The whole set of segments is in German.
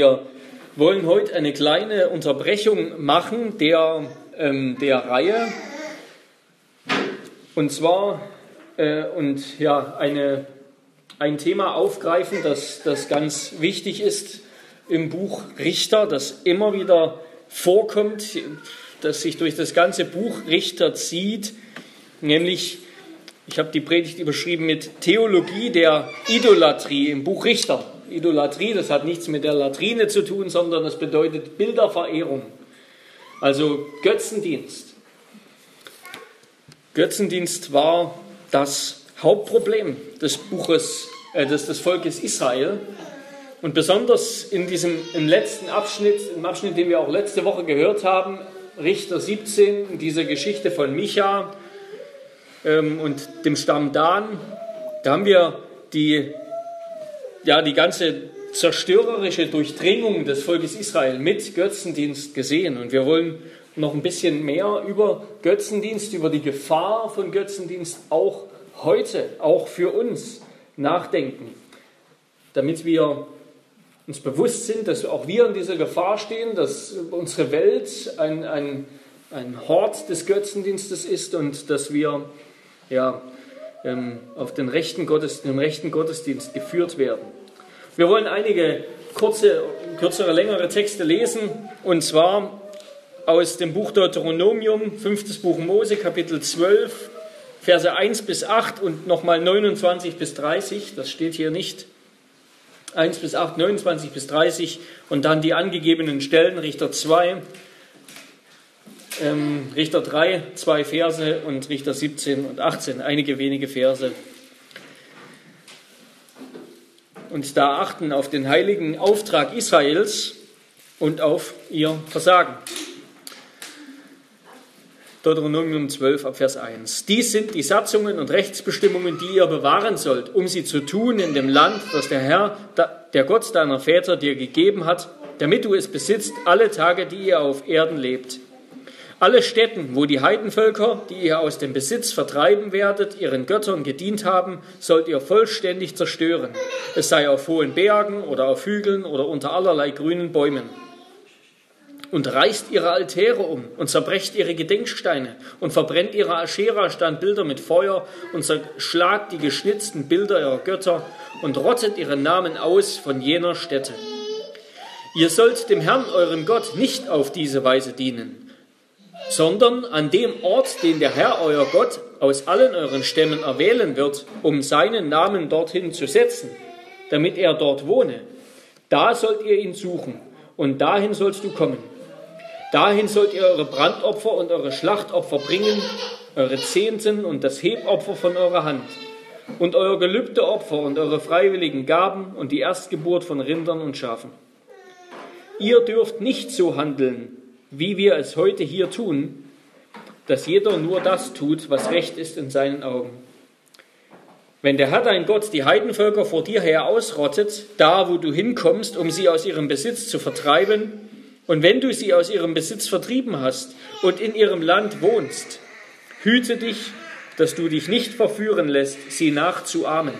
Wir wollen heute eine kleine Unterbrechung machen der, ähm, der Reihe. Und zwar äh, und ja, eine, ein Thema aufgreifen, das, das ganz wichtig ist im Buch Richter, das immer wieder vorkommt, das sich durch das ganze Buch Richter zieht, nämlich, ich habe die Predigt überschrieben mit Theologie der Idolatrie im Buch Richter. Idolatrie, das hat nichts mit der Latrine zu tun, sondern das bedeutet Bilderverehrung, also Götzendienst. Götzendienst war das Hauptproblem des Buches, äh, des, des Volkes Israel. Und besonders in diesem im letzten Abschnitt, im Abschnitt, den wir auch letzte Woche gehört haben, Richter 17, in dieser Geschichte von Micha ähm, und dem Stamm Dan, da haben wir die ja, die ganze zerstörerische Durchdringung des Volkes Israel mit Götzendienst gesehen. Und wir wollen noch ein bisschen mehr über Götzendienst, über die Gefahr von Götzendienst auch heute, auch für uns nachdenken, damit wir uns bewusst sind, dass auch wir in dieser Gefahr stehen, dass unsere Welt ein, ein, ein Hort des Götzendienstes ist und dass wir ja, auf den rechten, den rechten Gottesdienst geführt werden. Wir wollen einige kurze, kürzere, längere Texte lesen, und zwar aus dem Buch Deuteronomium, fünftes Buch Mose, Kapitel 12, Verse 1 bis 8 und nochmal 29 bis 30, das steht hier nicht. 1 bis 8, 29 bis 30 und dann die angegebenen Stellen, Richter 2, ähm, Richter 3, zwei Verse und Richter 17 und 18, einige wenige Verse und da achten auf den heiligen Auftrag Israels und auf ihr Versagen. Deuteronomium 12 ab Vers 1. Dies sind die Satzungen und Rechtsbestimmungen, die ihr bewahren sollt, um sie zu tun in dem Land, das der Herr, der Gott deiner Väter dir gegeben hat, damit du es besitzt alle Tage, die ihr auf Erden lebt. Alle Städten, wo die Heidenvölker, die ihr aus dem Besitz vertreiben werdet, ihren Göttern gedient haben, sollt ihr vollständig zerstören. Es sei auf hohen Bergen oder auf Hügeln oder unter allerlei grünen Bäumen. Und reißt ihre Altäre um und zerbrecht ihre Gedenksteine und verbrennt ihre Aschera-Standbilder mit Feuer und zerschlagt die geschnitzten Bilder ihrer Götter und rottet ihre Namen aus von jener Stätte. Ihr sollt dem Herrn, eurem Gott, nicht auf diese Weise dienen sondern an dem Ort, den der Herr, euer Gott, aus allen euren Stämmen erwählen wird, um seinen Namen dorthin zu setzen, damit er dort wohne. Da sollt ihr ihn suchen und dahin sollst du kommen. Dahin sollt ihr eure Brandopfer und eure Schlachtopfer bringen, eure Zehnten und das Hebopfer von eurer Hand und euer gelübde Opfer und eure freiwilligen Gaben und die Erstgeburt von Rindern und Schafen. Ihr dürft nicht so handeln, wie wir es heute hier tun, dass jeder nur das tut, was recht ist in seinen Augen. Wenn der Herr dein Gott die Heidenvölker vor dir her ausrottet, da wo du hinkommst, um sie aus ihrem Besitz zu vertreiben, und wenn du sie aus ihrem Besitz vertrieben hast und in ihrem Land wohnst, hüte dich, dass du dich nicht verführen lässt, sie nachzuahmen,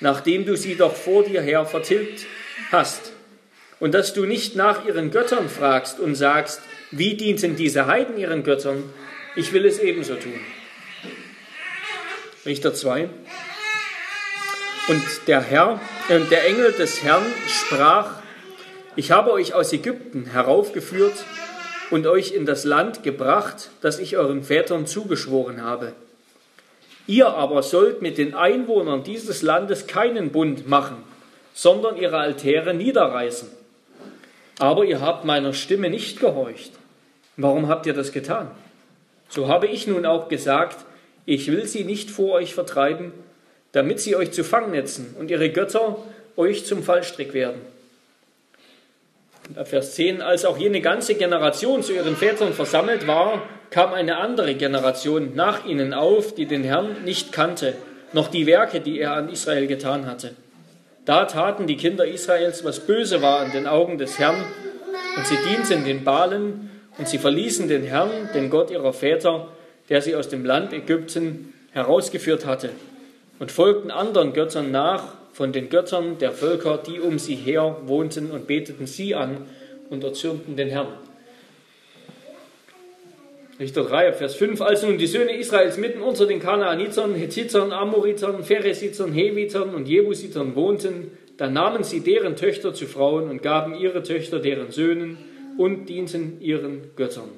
nachdem du sie doch vor dir her vertilgt hast, und dass du nicht nach ihren Göttern fragst und sagst, wie dienten diese Heiden ihren Göttern? Ich will es ebenso tun. Richter 2. Und der Herr, äh, der Engel des Herrn sprach, ich habe euch aus Ägypten heraufgeführt und euch in das Land gebracht, das ich euren Vätern zugeschworen habe. Ihr aber sollt mit den Einwohnern dieses Landes keinen Bund machen, sondern ihre Altäre niederreißen. Aber ihr habt meiner Stimme nicht gehorcht. Warum habt ihr das getan? So habe ich nun auch gesagt, ich will sie nicht vor euch vertreiben, damit sie euch zu Fangnetzen und ihre Götter euch zum Fallstrick werden. Vers 10, als auch jene ganze Generation zu ihren Vätern versammelt war, kam eine andere Generation nach ihnen auf, die den Herrn nicht kannte, noch die Werke, die er an Israel getan hatte. Da taten die Kinder Israels, was böse war in den Augen des Herrn, und sie dienten den Balen und sie verließen den Herrn, den Gott ihrer Väter, der sie aus dem Land Ägypten herausgeführt hatte, und folgten anderen Göttern nach, von den Göttern der Völker, die um sie her wohnten, und beteten sie an und erzürnten den Herrn. Richter 3, Vers 5. Als nun die Söhne Israels mitten unter den Kanaanitern, Hethitern, Amoritern, Pheresitern, Hevitern und Jebusitern wohnten, dann nahmen sie deren Töchter zu Frauen und gaben ihre Töchter deren Söhnen und dienten ihren Göttern.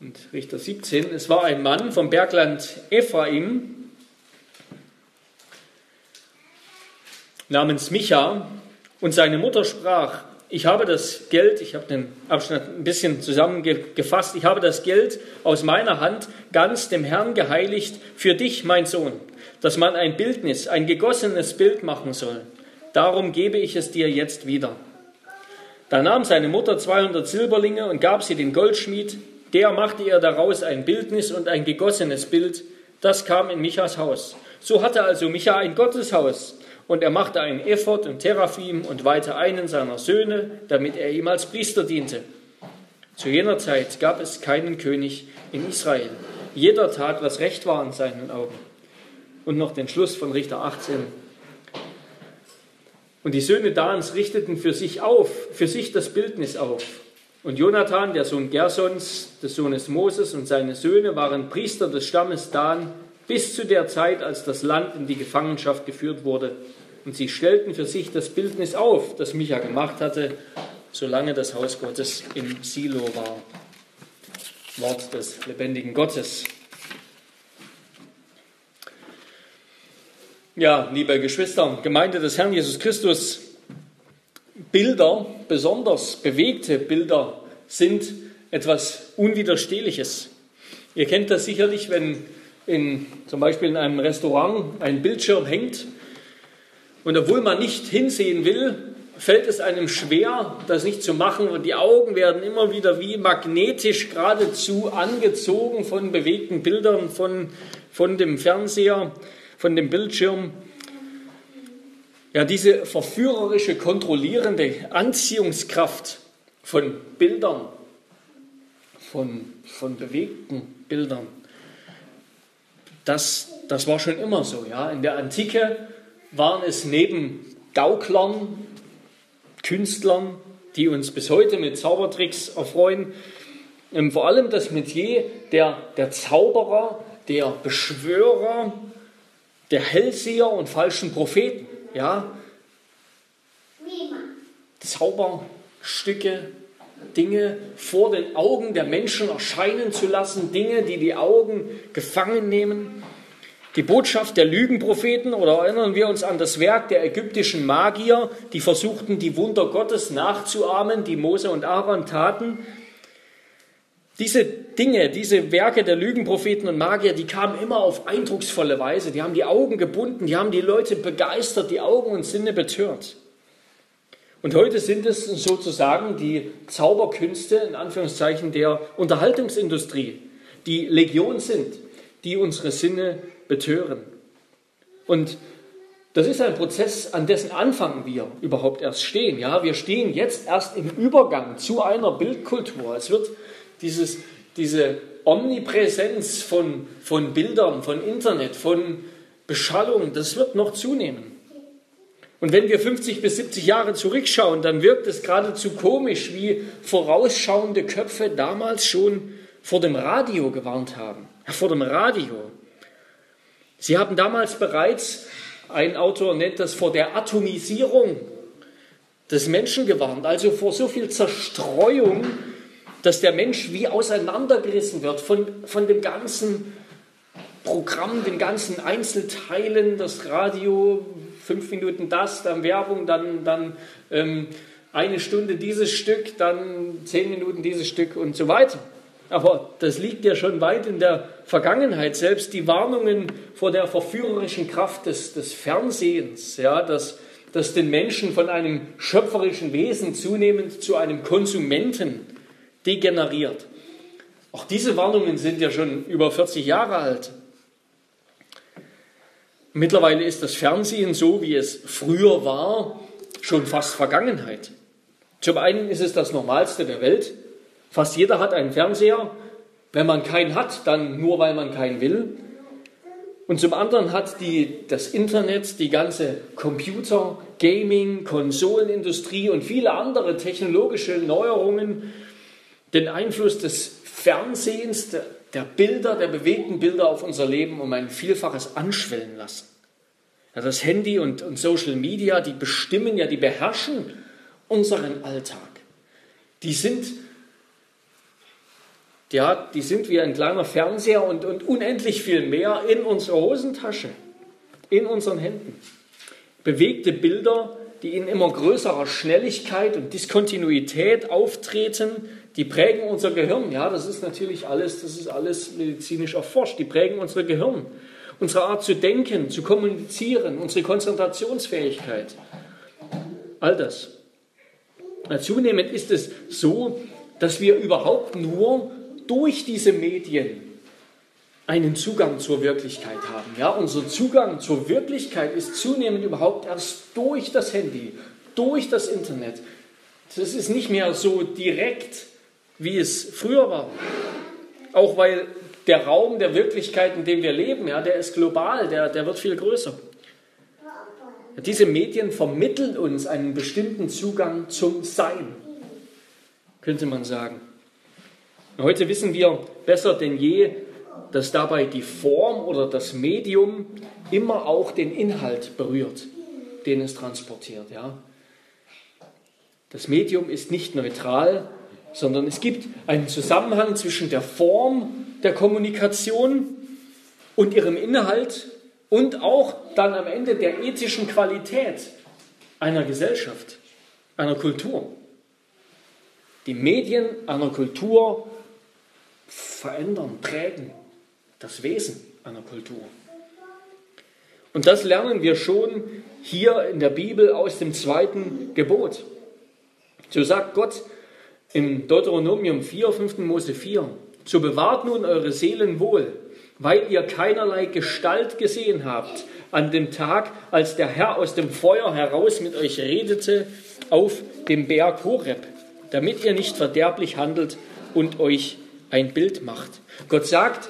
Und Richter 17, es war ein Mann vom Bergland Ephraim namens Micha und seine Mutter sprach, ich habe das Geld, ich habe den Abschnitt ein bisschen zusammengefasst, ich habe das Geld aus meiner Hand ganz dem Herrn geheiligt für dich, mein Sohn, dass man ein Bildnis, ein gegossenes Bild machen soll. Darum gebe ich es dir jetzt wieder. Da nahm seine Mutter 200 Silberlinge und gab sie dem Goldschmied. Der machte ihr daraus ein Bildnis und ein gegossenes Bild. Das kam in Michas Haus. So hatte also Micha ein Gotteshaus und er machte einen Ephod und Teraphim und weihte einen seiner Söhne, damit er ihm als Priester diente. Zu jener Zeit gab es keinen König in Israel. Jeder tat, was recht war in seinen Augen. Und noch den Schluss von Richter 18. Und die Söhne Dans richteten für sich auf, für sich das Bildnis auf. Und Jonathan, der Sohn Gersons, des Sohnes Moses und seine Söhne waren Priester des Stammes Dan bis zu der Zeit, als das Land in die Gefangenschaft geführt wurde. Und sie stellten für sich das Bildnis auf, das Micha gemacht hatte, solange das Haus Gottes im Silo war. Wort des lebendigen Gottes. Ja, liebe Geschwister, Gemeinde des Herrn Jesus Christus, Bilder, besonders bewegte Bilder, sind etwas Unwiderstehliches. Ihr kennt das sicherlich, wenn in, zum Beispiel in einem Restaurant ein Bildschirm hängt und obwohl man nicht hinsehen will, fällt es einem schwer, das nicht zu machen und die Augen werden immer wieder wie magnetisch geradezu angezogen von bewegten Bildern, von, von dem Fernseher, von dem Bildschirm. Ja, diese verführerische, kontrollierende Anziehungskraft von Bildern, von, von bewegten Bildern, das, das war schon immer so. Ja. In der Antike waren es neben Gauklern, Künstlern, die uns bis heute mit Zaubertricks erfreuen, ähm, vor allem das Metier der, der Zauberer, der Beschwörer, der Hellseher und falschen Propheten. Ja? Zauberstücke, Dinge vor den Augen der Menschen erscheinen zu lassen, Dinge, die die Augen gefangen nehmen. Die Botschaft der Lügenpropheten oder erinnern wir uns an das Werk der ägyptischen Magier, die versuchten, die Wunder Gottes nachzuahmen, die Mose und Aaron taten. Diese Dinge, diese Werke der Lügenpropheten und Magier, die kamen immer auf eindrucksvolle Weise. Die haben die Augen gebunden, die haben die Leute begeistert, die Augen und Sinne betört. Und heute sind es sozusagen die Zauberkünste, in Anführungszeichen, der Unterhaltungsindustrie, die Legion sind, die unsere Sinne betören. Und das ist ein Prozess, an dessen Anfang wir überhaupt erst stehen. Ja, wir stehen jetzt erst im Übergang zu einer Bildkultur. Es wird dieses, diese Omnipräsenz von, von Bildern, von Internet, von Beschallung, das wird noch zunehmen. Und wenn wir 50 bis 70 Jahre zurückschauen, dann wirkt es geradezu komisch, wie vorausschauende Köpfe damals schon vor dem Radio gewarnt haben. Vor dem Radio. Sie haben damals bereits, ein Autor nennt das vor der Atomisierung des Menschen gewarnt, also vor so viel Zerstreuung, dass der Mensch wie auseinandergerissen wird von, von dem ganzen Programm, den ganzen Einzelteilen, das Radio, fünf Minuten das, dann Werbung, dann, dann ähm, eine Stunde dieses Stück, dann zehn Minuten dieses Stück und so weiter. Aber das liegt ja schon weit in der Vergangenheit. Selbst die Warnungen vor der verführerischen Kraft des, des Fernsehens, ja, dass, dass den Menschen von einem schöpferischen Wesen zunehmend zu einem Konsumenten degeneriert. Auch diese Warnungen sind ja schon über 40 Jahre alt. Mittlerweile ist das Fernsehen so, wie es früher war, schon fast Vergangenheit. Zum einen ist es das Normalste der Welt. Fast jeder hat einen Fernseher. Wenn man keinen hat, dann nur weil man keinen will. Und zum anderen hat die, das Internet, die ganze Computer, Gaming, Konsolenindustrie und viele andere technologische Neuerungen den Einfluss des Fernsehens, der, der Bilder, der bewegten Bilder auf unser Leben um ein Vielfaches anschwellen lassen. Ja, das Handy und, und Social Media, die bestimmen ja, die beherrschen unseren Alltag. Die sind, ja, die sind wie ein kleiner Fernseher und, und unendlich viel mehr in unserer Hosentasche, in unseren Händen. Bewegte Bilder, die in immer größerer Schnelligkeit und Diskontinuität auftreten, die prägen unser Gehirn. Ja, das ist natürlich alles, das ist alles medizinisch erforscht. Die prägen unser Gehirn, unsere Art zu denken, zu kommunizieren, unsere Konzentrationsfähigkeit. All das. Zunehmend ist es so, dass wir überhaupt nur durch diese Medien einen Zugang zur Wirklichkeit haben. Ja, unser Zugang zur Wirklichkeit ist zunehmend überhaupt erst durch das Handy, durch das Internet. Das ist nicht mehr so direkt, wie es früher war. Auch weil der Raum der Wirklichkeit, in dem wir leben, ja, der ist global, der, der wird viel größer. Diese Medien vermitteln uns einen bestimmten Zugang zum Sein, könnte man sagen. Heute wissen wir besser denn je, dass dabei die Form oder das Medium immer auch den Inhalt berührt, den es transportiert. Ja? Das Medium ist nicht neutral, sondern es gibt einen Zusammenhang zwischen der Form der Kommunikation und ihrem Inhalt und auch dann am Ende der ethischen Qualität einer Gesellschaft, einer Kultur. Die Medien einer Kultur verändern, prägen das Wesen einer Kultur. Und das lernen wir schon hier in der Bibel aus dem zweiten Gebot. So sagt Gott im Deuteronomium 4, 5. Mose 4, so bewahrt nun eure Seelen wohl, weil ihr keinerlei Gestalt gesehen habt an dem Tag, als der Herr aus dem Feuer heraus mit euch redete auf dem Berg Horeb, damit ihr nicht verderblich handelt und euch ein Bild macht. Gott sagt,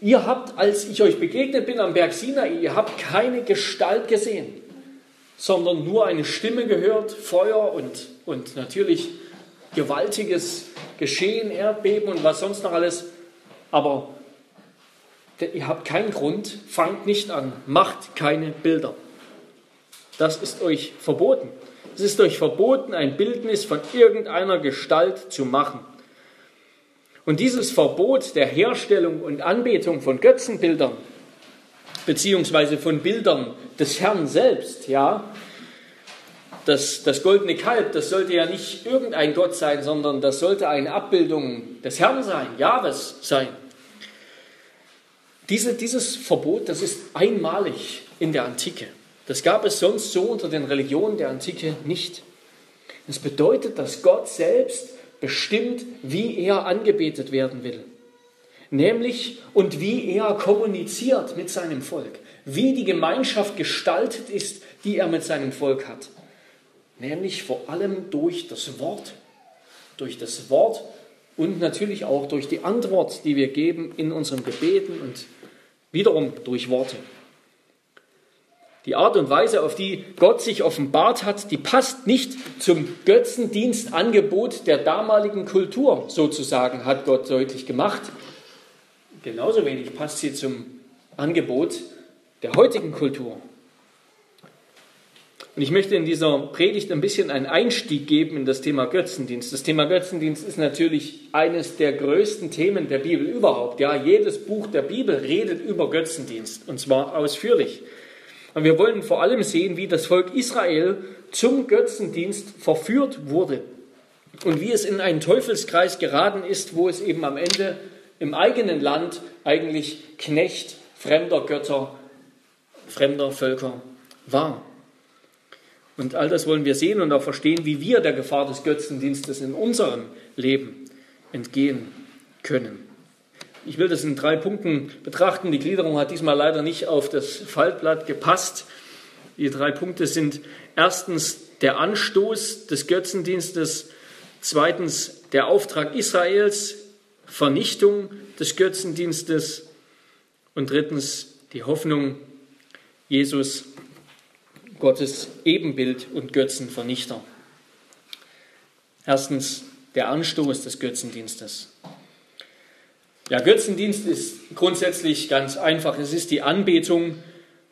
ihr habt, als ich euch begegnet bin am Berg Sinai, ihr habt keine Gestalt gesehen, sondern nur eine Stimme gehört, Feuer und, und natürlich gewaltiges Geschehen, Erdbeben und was sonst noch alles. Aber ihr habt keinen Grund, fangt nicht an, macht keine Bilder. Das ist euch verboten. Es ist euch verboten, ein Bildnis von irgendeiner Gestalt zu machen. Und dieses Verbot der Herstellung und Anbetung von Götzenbildern, beziehungsweise von Bildern des Herrn selbst, ja, das, das goldene Kalb, das sollte ja nicht irgendein Gott sein, sondern das sollte eine Abbildung des Herrn sein, Jahres sein. Diese, dieses Verbot, das ist einmalig in der Antike. Das gab es sonst so unter den Religionen der Antike nicht. Das bedeutet, dass Gott selbst bestimmt, wie er angebetet werden will. Nämlich und wie er kommuniziert mit seinem Volk. Wie die Gemeinschaft gestaltet ist, die er mit seinem Volk hat nämlich vor allem durch das Wort. Durch das Wort und natürlich auch durch die Antwort, die wir geben in unseren Gebeten und wiederum durch Worte. Die Art und Weise, auf die Gott sich offenbart hat, die passt nicht zum Götzendienstangebot der damaligen Kultur, sozusagen, hat Gott deutlich gemacht. Genauso wenig passt sie zum Angebot der heutigen Kultur. Und ich möchte in dieser Predigt ein bisschen einen Einstieg geben in das Thema Götzendienst. Das Thema Götzendienst ist natürlich eines der größten Themen der Bibel überhaupt. Ja, jedes Buch der Bibel redet über Götzendienst und zwar ausführlich. Und wir wollen vor allem sehen, wie das Volk Israel zum Götzendienst verführt wurde und wie es in einen Teufelskreis geraten ist, wo es eben am Ende im eigenen Land eigentlich Knecht fremder Götter, fremder Völker war. Und all das wollen wir sehen und auch verstehen, wie wir der Gefahr des Götzendienstes in unserem Leben entgehen können. Ich will das in drei Punkten betrachten. Die Gliederung hat diesmal leider nicht auf das Faltblatt gepasst. Die drei Punkte sind erstens der Anstoß des Götzendienstes, zweitens der Auftrag Israels, Vernichtung des Götzendienstes Und drittens die Hoffnung, Jesus, Gottes Ebenbild und Götzenvernichter. Erstens der Anstoß des Götzendienstes. Ja, Götzendienst ist grundsätzlich ganz einfach. Es ist die Anbetung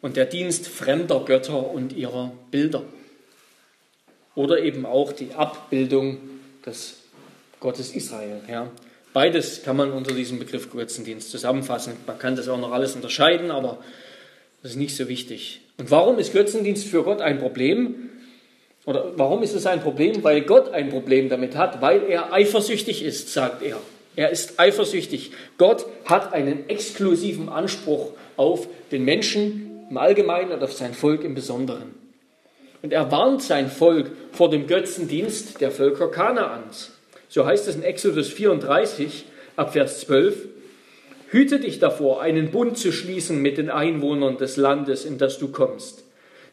und der Dienst fremder Götter und ihrer Bilder. Oder eben auch die Abbildung des Gottes Israel. Ja. Beides kann man unter diesem Begriff Götzendienst zusammenfassen. Man kann das auch noch alles unterscheiden, aber das ist nicht so wichtig. Und warum ist Götzendienst für Gott ein Problem? Oder warum ist es ein Problem? Weil Gott ein Problem damit hat, weil er eifersüchtig ist, sagt er. Er ist eifersüchtig. Gott hat einen exklusiven Anspruch auf den Menschen im Allgemeinen und auf sein Volk im Besonderen. Und er warnt sein Volk vor dem Götzendienst der Völker Kanaans. So heißt es in Exodus 34 ab Vers 12. Hüte dich davor, einen Bund zu schließen mit den Einwohnern des Landes, in das du kommst,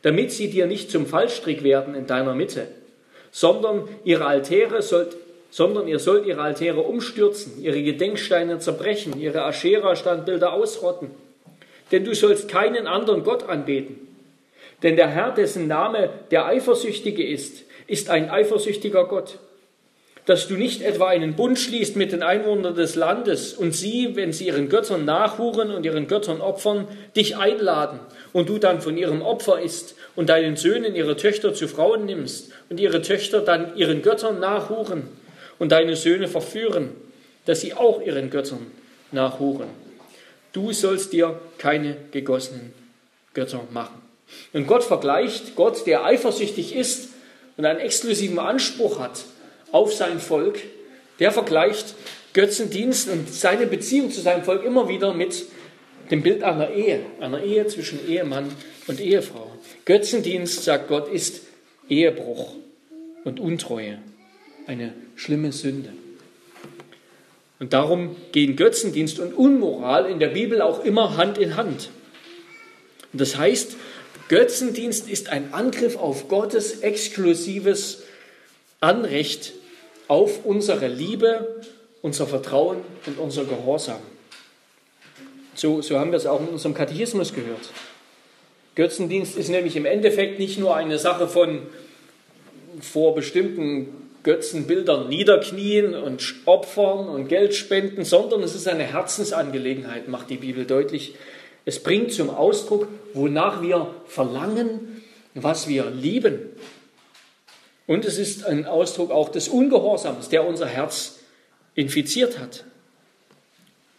damit sie dir nicht zum Fallstrick werden in deiner Mitte, sondern ihre Altäre sollt, sondern ihr sollt ihre Altäre umstürzen, ihre Gedenksteine zerbrechen, ihre Aschera-Standbilder ausrotten. Denn du sollst keinen anderen Gott anbeten. Denn der Herr, dessen Name der Eifersüchtige ist, ist ein eifersüchtiger Gott dass du nicht etwa einen Bund schließt mit den Einwohnern des Landes und sie, wenn sie ihren Göttern nachhuren und ihren Göttern opfern, dich einladen und du dann von ihrem Opfer isst und deinen Söhnen ihre Töchter zu Frauen nimmst und ihre Töchter dann ihren Göttern nachhuren und deine Söhne verführen, dass sie auch ihren Göttern nachhuren. Du sollst dir keine gegossenen Götter machen. Und Gott vergleicht, Gott, der eifersüchtig ist und einen exklusiven Anspruch hat auf sein Volk, der vergleicht Götzendienst und seine Beziehung zu seinem Volk immer wieder mit dem Bild einer Ehe, einer Ehe zwischen Ehemann und Ehefrau. Götzendienst, sagt Gott, ist Ehebruch und Untreue, eine schlimme Sünde. Und darum gehen Götzendienst und Unmoral in der Bibel auch immer Hand in Hand. Und das heißt, Götzendienst ist ein Angriff auf Gottes exklusives Anrecht auf unsere Liebe, unser Vertrauen und unser Gehorsam. So, so haben wir es auch in unserem Katechismus gehört. Götzendienst ist nämlich im Endeffekt nicht nur eine Sache von vor bestimmten Götzenbildern niederknien und opfern und Geld spenden, sondern es ist eine Herzensangelegenheit, macht die Bibel deutlich. Es bringt zum Ausdruck, wonach wir verlangen, was wir lieben und es ist ein Ausdruck auch des Ungehorsams, der unser Herz infiziert hat.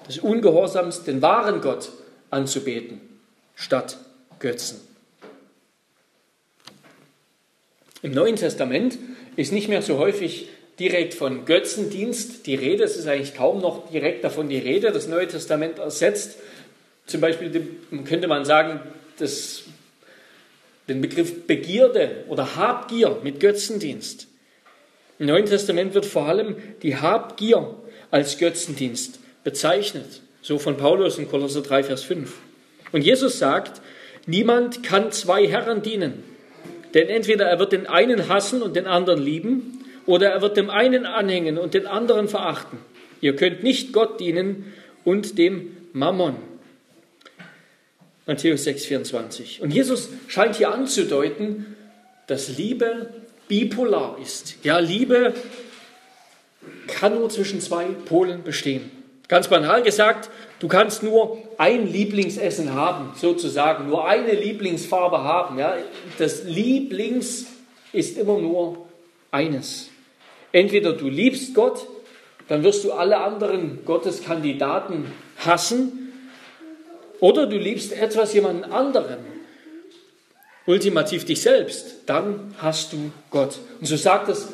Des Ungehorsams, den wahren Gott anzubeten, statt Götzen. Im Neuen Testament ist nicht mehr so häufig direkt von Götzendienst die Rede. Es ist eigentlich kaum noch direkt davon die Rede. Das Neue Testament ersetzt zum Beispiel, könnte man sagen, das den Begriff Begierde oder Habgier mit Götzendienst. Im Neuen Testament wird vor allem die Habgier als Götzendienst bezeichnet, so von Paulus in Kolosser 3, Vers 5. Und Jesus sagt, niemand kann zwei Herren dienen, denn entweder er wird den einen hassen und den anderen lieben, oder er wird dem einen anhängen und den anderen verachten. Ihr könnt nicht Gott dienen und dem Mammon. Matthäus 6, 24. Und Jesus scheint hier anzudeuten, dass Liebe bipolar ist. Ja, Liebe kann nur zwischen zwei Polen bestehen. Ganz banal gesagt, du kannst nur ein Lieblingsessen haben, sozusagen, nur eine Lieblingsfarbe haben. Ja. Das Lieblings ist immer nur eines. Entweder du liebst Gott, dann wirst du alle anderen Gotteskandidaten hassen, oder du liebst etwas jemanden anderen, ultimativ dich selbst, dann hast du Gott. Und so sagt es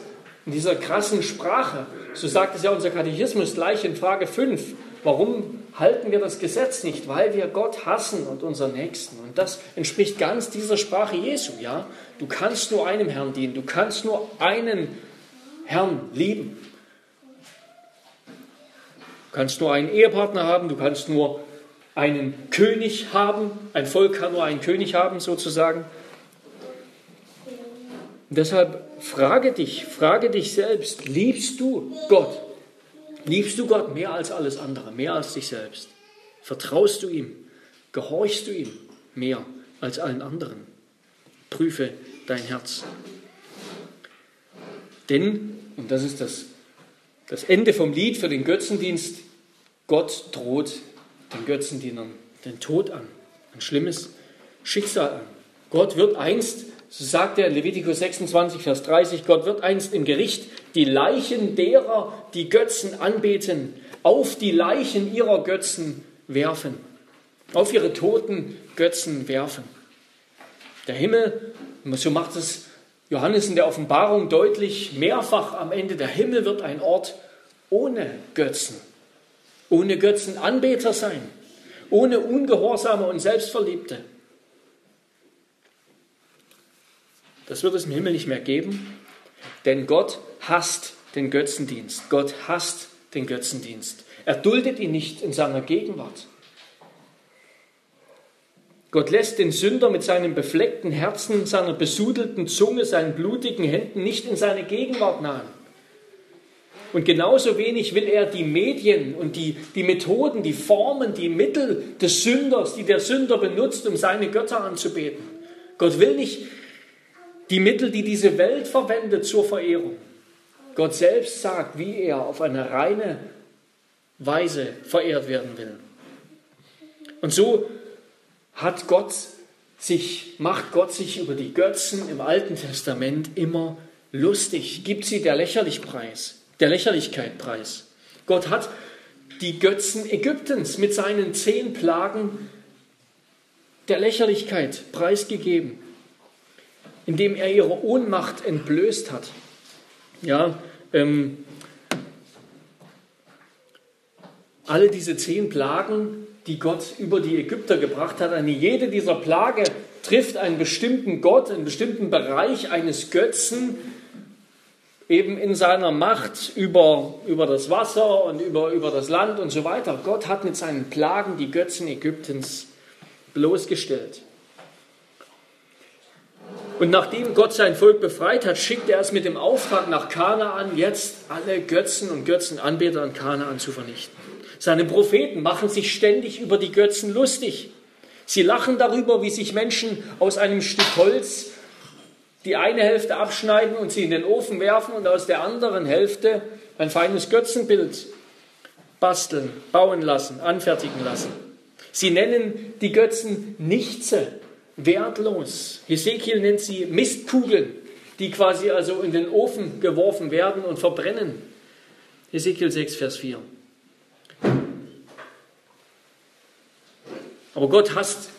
in dieser krassen Sprache, so sagt es ja unser Katechismus gleich in Frage 5. Warum halten wir das Gesetz nicht? Weil wir Gott hassen und unseren Nächsten. Und das entspricht ganz dieser Sprache Jesu, ja? Du kannst nur einem Herrn dienen, du kannst nur einen Herrn lieben. Du kannst nur einen Ehepartner haben, du kannst nur einen König haben. Ein Volk kann nur einen König haben, sozusagen. Deshalb frage dich, frage dich selbst, liebst du Gott? Liebst du Gott mehr als alles andere, mehr als dich selbst? Vertraust du ihm? Gehorchst du ihm mehr als allen anderen? Prüfe dein Herz. Denn, und das ist das, das Ende vom Lied für den Götzendienst, Gott droht den Götzendienern den Tod an, ein schlimmes Schicksal an. Gott wird einst, so sagt er in Levitikus 26, Vers 30, Gott wird einst im Gericht die Leichen derer, die Götzen anbeten, auf die Leichen ihrer Götzen werfen, auf ihre toten Götzen werfen. Der Himmel, so macht es Johannes in der Offenbarung deutlich, mehrfach am Ende, der Himmel wird ein Ort ohne Götzen, ohne Götzenanbeter sein, ohne Ungehorsame und Selbstverliebte. Das wird es im Himmel nicht mehr geben, denn Gott hasst den Götzendienst. Gott hasst den Götzendienst. Er duldet ihn nicht in seiner Gegenwart. Gott lässt den Sünder mit seinem befleckten Herzen, seiner besudelten Zunge, seinen blutigen Händen nicht in seine Gegenwart nahen. Und genauso wenig will er die Medien und die, die Methoden, die Formen, die Mittel des Sünders, die der Sünder benutzt, um seine Götter anzubeten. Gott will nicht die Mittel, die diese Welt verwendet zur Verehrung. Gott selbst sagt, wie er auf eine reine Weise verehrt werden will. Und so hat Gott sich, macht Gott sich über die Götzen im Alten Testament immer lustig, gibt sie der Lächerlichpreis, der Lächerlichkeit preis. Gott hat die Götzen Ägyptens mit seinen zehn Plagen der Lächerlichkeit preisgegeben, indem er ihre Ohnmacht entblößt hat. Ja, ähm, alle diese zehn Plagen die Gott über die Ägypter gebracht hat. Eine jede dieser Plage trifft einen bestimmten Gott, einen bestimmten Bereich eines Götzen, eben in seiner Macht über, über das Wasser und über, über das Land und so weiter. Gott hat mit seinen Plagen die Götzen Ägyptens bloßgestellt. Und nachdem Gott sein Volk befreit hat, schickt er es mit dem Auftrag nach Kanaan, jetzt alle Götzen und Götzenanbeter in Kanaan zu vernichten. Seine Propheten machen sich ständig über die Götzen lustig. Sie lachen darüber, wie sich Menschen aus einem Stück Holz die eine Hälfte abschneiden und sie in den Ofen werfen und aus der anderen Hälfte ein feines Götzenbild basteln, bauen lassen, anfertigen lassen. Sie nennen die Götzen Nichtse, wertlos. Hesekiel nennt sie Mistkugeln, die quasi also in den Ofen geworfen werden und verbrennen. Hesekiel 6, Vers 4. Aber Gott hasst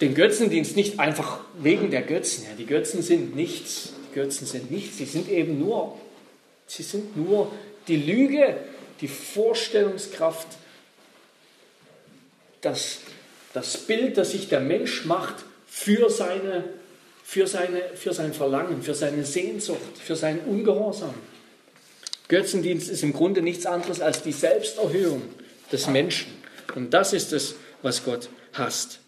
den Götzendienst nicht einfach wegen der Götzen. Ja, die Götzen sind nichts. Die Götzen sind nichts. Sie sind eben nur, sie sind nur die Lüge, die Vorstellungskraft, das, das Bild, das sich der Mensch macht für, seine, für, seine, für sein Verlangen, für seine Sehnsucht, für seinen Ungehorsam. Götzendienst ist im Grunde nichts anderes als die Selbsterhöhung des Menschen. Und das ist es, was Gott hasst.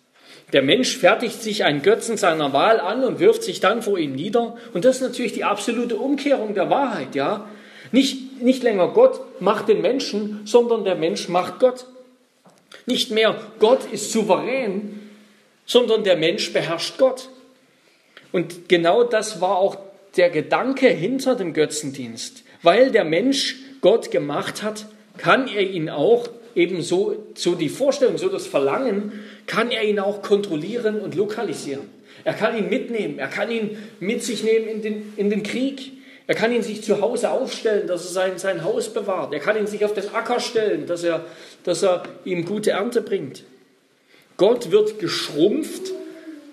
Der Mensch fertigt sich einen Götzen seiner Wahl an und wirft sich dann vor ihm nieder. Und das ist natürlich die absolute Umkehrung der Wahrheit, ja. Nicht, nicht länger Gott macht den Menschen, sondern der Mensch macht Gott. Nicht mehr Gott ist souverän, sondern der Mensch beherrscht Gott. Und genau das war auch der Gedanke hinter dem Götzendienst. Weil der Mensch Gott gemacht hat, kann er ihn auch eben so, so die Vorstellung, so das Verlangen, kann er ihn auch kontrollieren und lokalisieren. Er kann ihn mitnehmen, er kann ihn mit sich nehmen in den, in den Krieg. Er kann ihn sich zu Hause aufstellen, dass er sein, sein Haus bewahrt. Er kann ihn sich auf den Acker stellen, dass er, dass er ihm gute Ernte bringt. Gott wird geschrumpft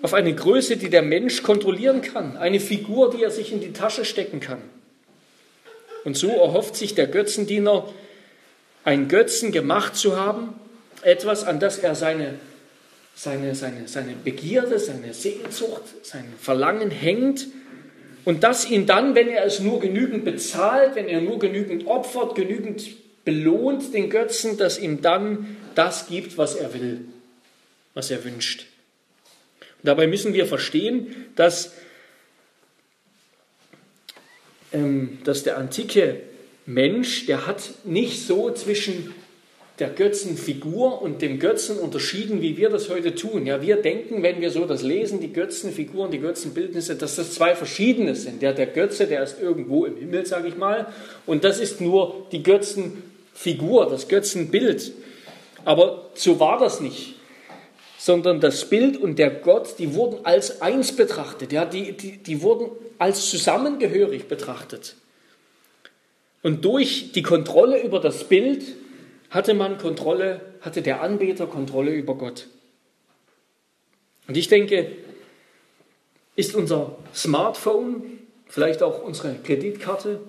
auf eine Größe, die der Mensch kontrollieren kann. Eine Figur, die er sich in die Tasche stecken kann. Und so erhofft sich der Götzendiener einen Götzen gemacht zu haben, etwas, an das er seine, seine, seine, seine Begierde, seine Sehnsucht, sein Verlangen hängt und das ihn dann, wenn er es nur genügend bezahlt, wenn er nur genügend opfert, genügend belohnt den Götzen, dass ihm dann das gibt, was er will, was er wünscht. Und dabei müssen wir verstehen, dass, ähm, dass der antike Mensch, der hat nicht so zwischen der Götzenfigur und dem Götzen unterschieden, wie wir das heute tun. Ja, wir denken, wenn wir so das lesen, die Götzenfiguren, die Götzenbildnisse, dass das zwei verschiedene sind. Ja, der Götze, der ist irgendwo im Himmel, sage ich mal, und das ist nur die Götzenfigur, das Götzenbild. Aber so war das nicht sondern das Bild und der Gott, die wurden als eins betrachtet, ja, die, die, die wurden als zusammengehörig betrachtet. Und durch die Kontrolle über das Bild hatte man Kontrolle, hatte der Anbeter Kontrolle über Gott. Und ich denke, ist unser Smartphone, vielleicht auch unsere Kreditkarte,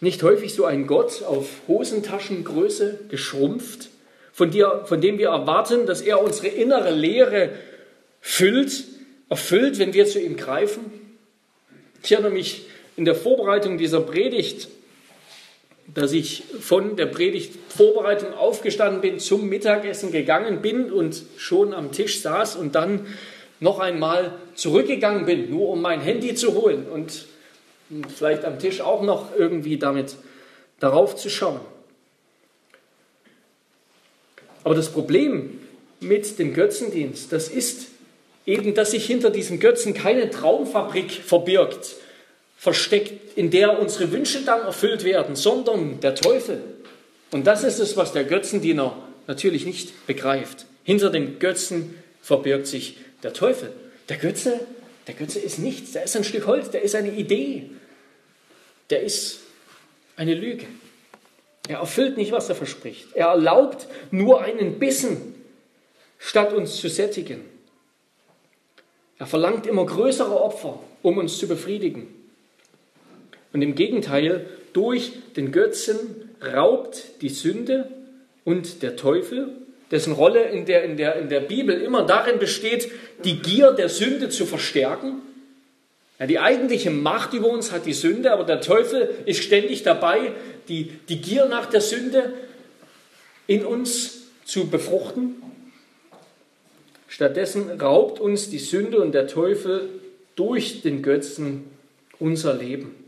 nicht häufig so ein Gott auf Hosentaschengröße geschrumpft, von, dir, von dem wir erwarten, dass er unsere innere Leere füllt, erfüllt, wenn wir zu ihm greifen? Ich erinnere mich in der Vorbereitung dieser Predigt dass ich von der Predigtvorbereitung aufgestanden bin, zum Mittagessen gegangen bin und schon am Tisch saß und dann noch einmal zurückgegangen bin, nur um mein Handy zu holen und vielleicht am Tisch auch noch irgendwie damit darauf zu schauen. Aber das Problem mit dem Götzendienst, das ist eben, dass sich hinter diesem Götzen keine Traumfabrik verbirgt, versteckt, in der unsere Wünsche dann erfüllt werden, sondern der Teufel. Und das ist es, was der Götzendiener natürlich nicht begreift. Hinter dem Götzen verbirgt sich der Teufel. Der Götze, der Götze ist nichts, der ist ein Stück Holz, der ist eine Idee, der ist eine Lüge. Er erfüllt nicht, was er verspricht. Er erlaubt nur einen Bissen, statt uns zu sättigen. Er verlangt immer größere Opfer, um uns zu befriedigen. Und im Gegenteil, durch den Götzen raubt die Sünde und der Teufel, dessen Rolle in der, in der, in der Bibel immer darin besteht, die Gier der Sünde zu verstärken. Ja, die eigentliche Macht über uns hat die Sünde, aber der Teufel ist ständig dabei, die, die Gier nach der Sünde in uns zu befruchten. Stattdessen raubt uns die Sünde und der Teufel durch den Götzen unser Leben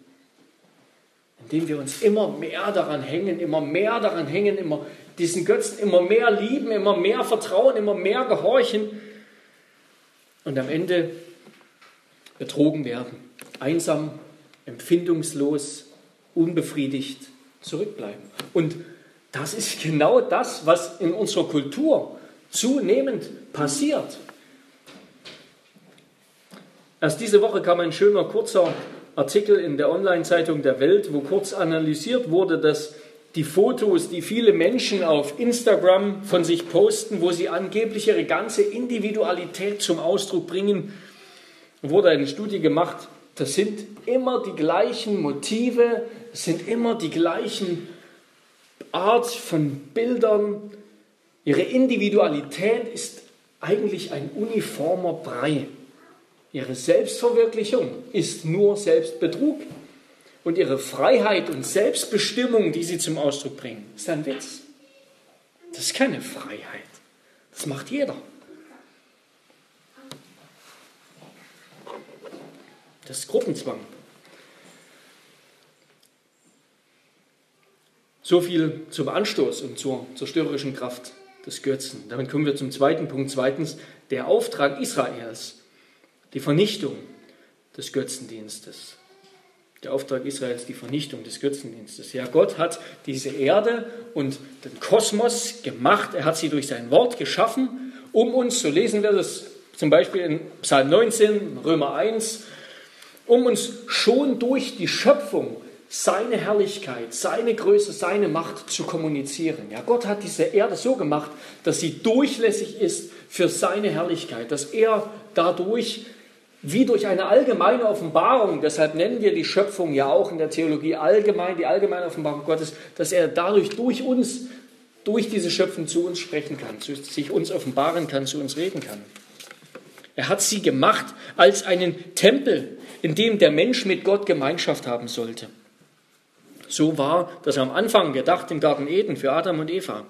indem wir uns immer mehr daran hängen, immer mehr daran hängen, immer diesen Götzen immer mehr lieben, immer mehr vertrauen, immer mehr gehorchen und am Ende betrogen werden, einsam, empfindungslos, unbefriedigt zurückbleiben. Und das ist genau das, was in unserer Kultur zunehmend passiert. Erst diese Woche kam ein schöner kurzer Artikel in der Online-Zeitung der Welt, wo kurz analysiert wurde, dass die Fotos, die viele Menschen auf Instagram von sich posten, wo sie angeblich ihre ganze Individualität zum Ausdruck bringen, wurde eine Studie gemacht. Das sind immer die gleichen Motive, es sind immer die gleichen Art von Bildern. Ihre Individualität ist eigentlich ein uniformer Brei. Ihre Selbstverwirklichung ist nur Selbstbetrug. Und ihre Freiheit und Selbstbestimmung, die sie zum Ausdruck bringen, ist ein Witz. Das ist keine Freiheit. Das macht jeder. Das ist Gruppenzwang. So viel zum Anstoß und zur zerstörerischen Kraft des Götzen. Damit kommen wir zum zweiten Punkt. Zweitens, der Auftrag Israels die Vernichtung des Götzendienstes. Der Auftrag Israels, die Vernichtung des Götzendienstes. Ja, Gott hat diese Erde und den Kosmos gemacht. Er hat sie durch sein Wort geschaffen, um uns, so lesen wir das zum Beispiel in Psalm 19, Römer 1, um uns schon durch die Schöpfung seine Herrlichkeit, seine Größe, seine Macht zu kommunizieren. Ja, Gott hat diese Erde so gemacht, dass sie durchlässig ist für seine Herrlichkeit, dass er dadurch wie durch eine allgemeine Offenbarung, deshalb nennen wir die Schöpfung ja auch in der Theologie allgemein, die allgemeine Offenbarung Gottes, dass er dadurch durch uns, durch diese Schöpfung zu uns sprechen kann, sich uns offenbaren kann, zu uns reden kann. Er hat sie gemacht als einen Tempel, in dem der Mensch mit Gott Gemeinschaft haben sollte. So war das am Anfang gedacht im Garten Eden für Adam und Eva.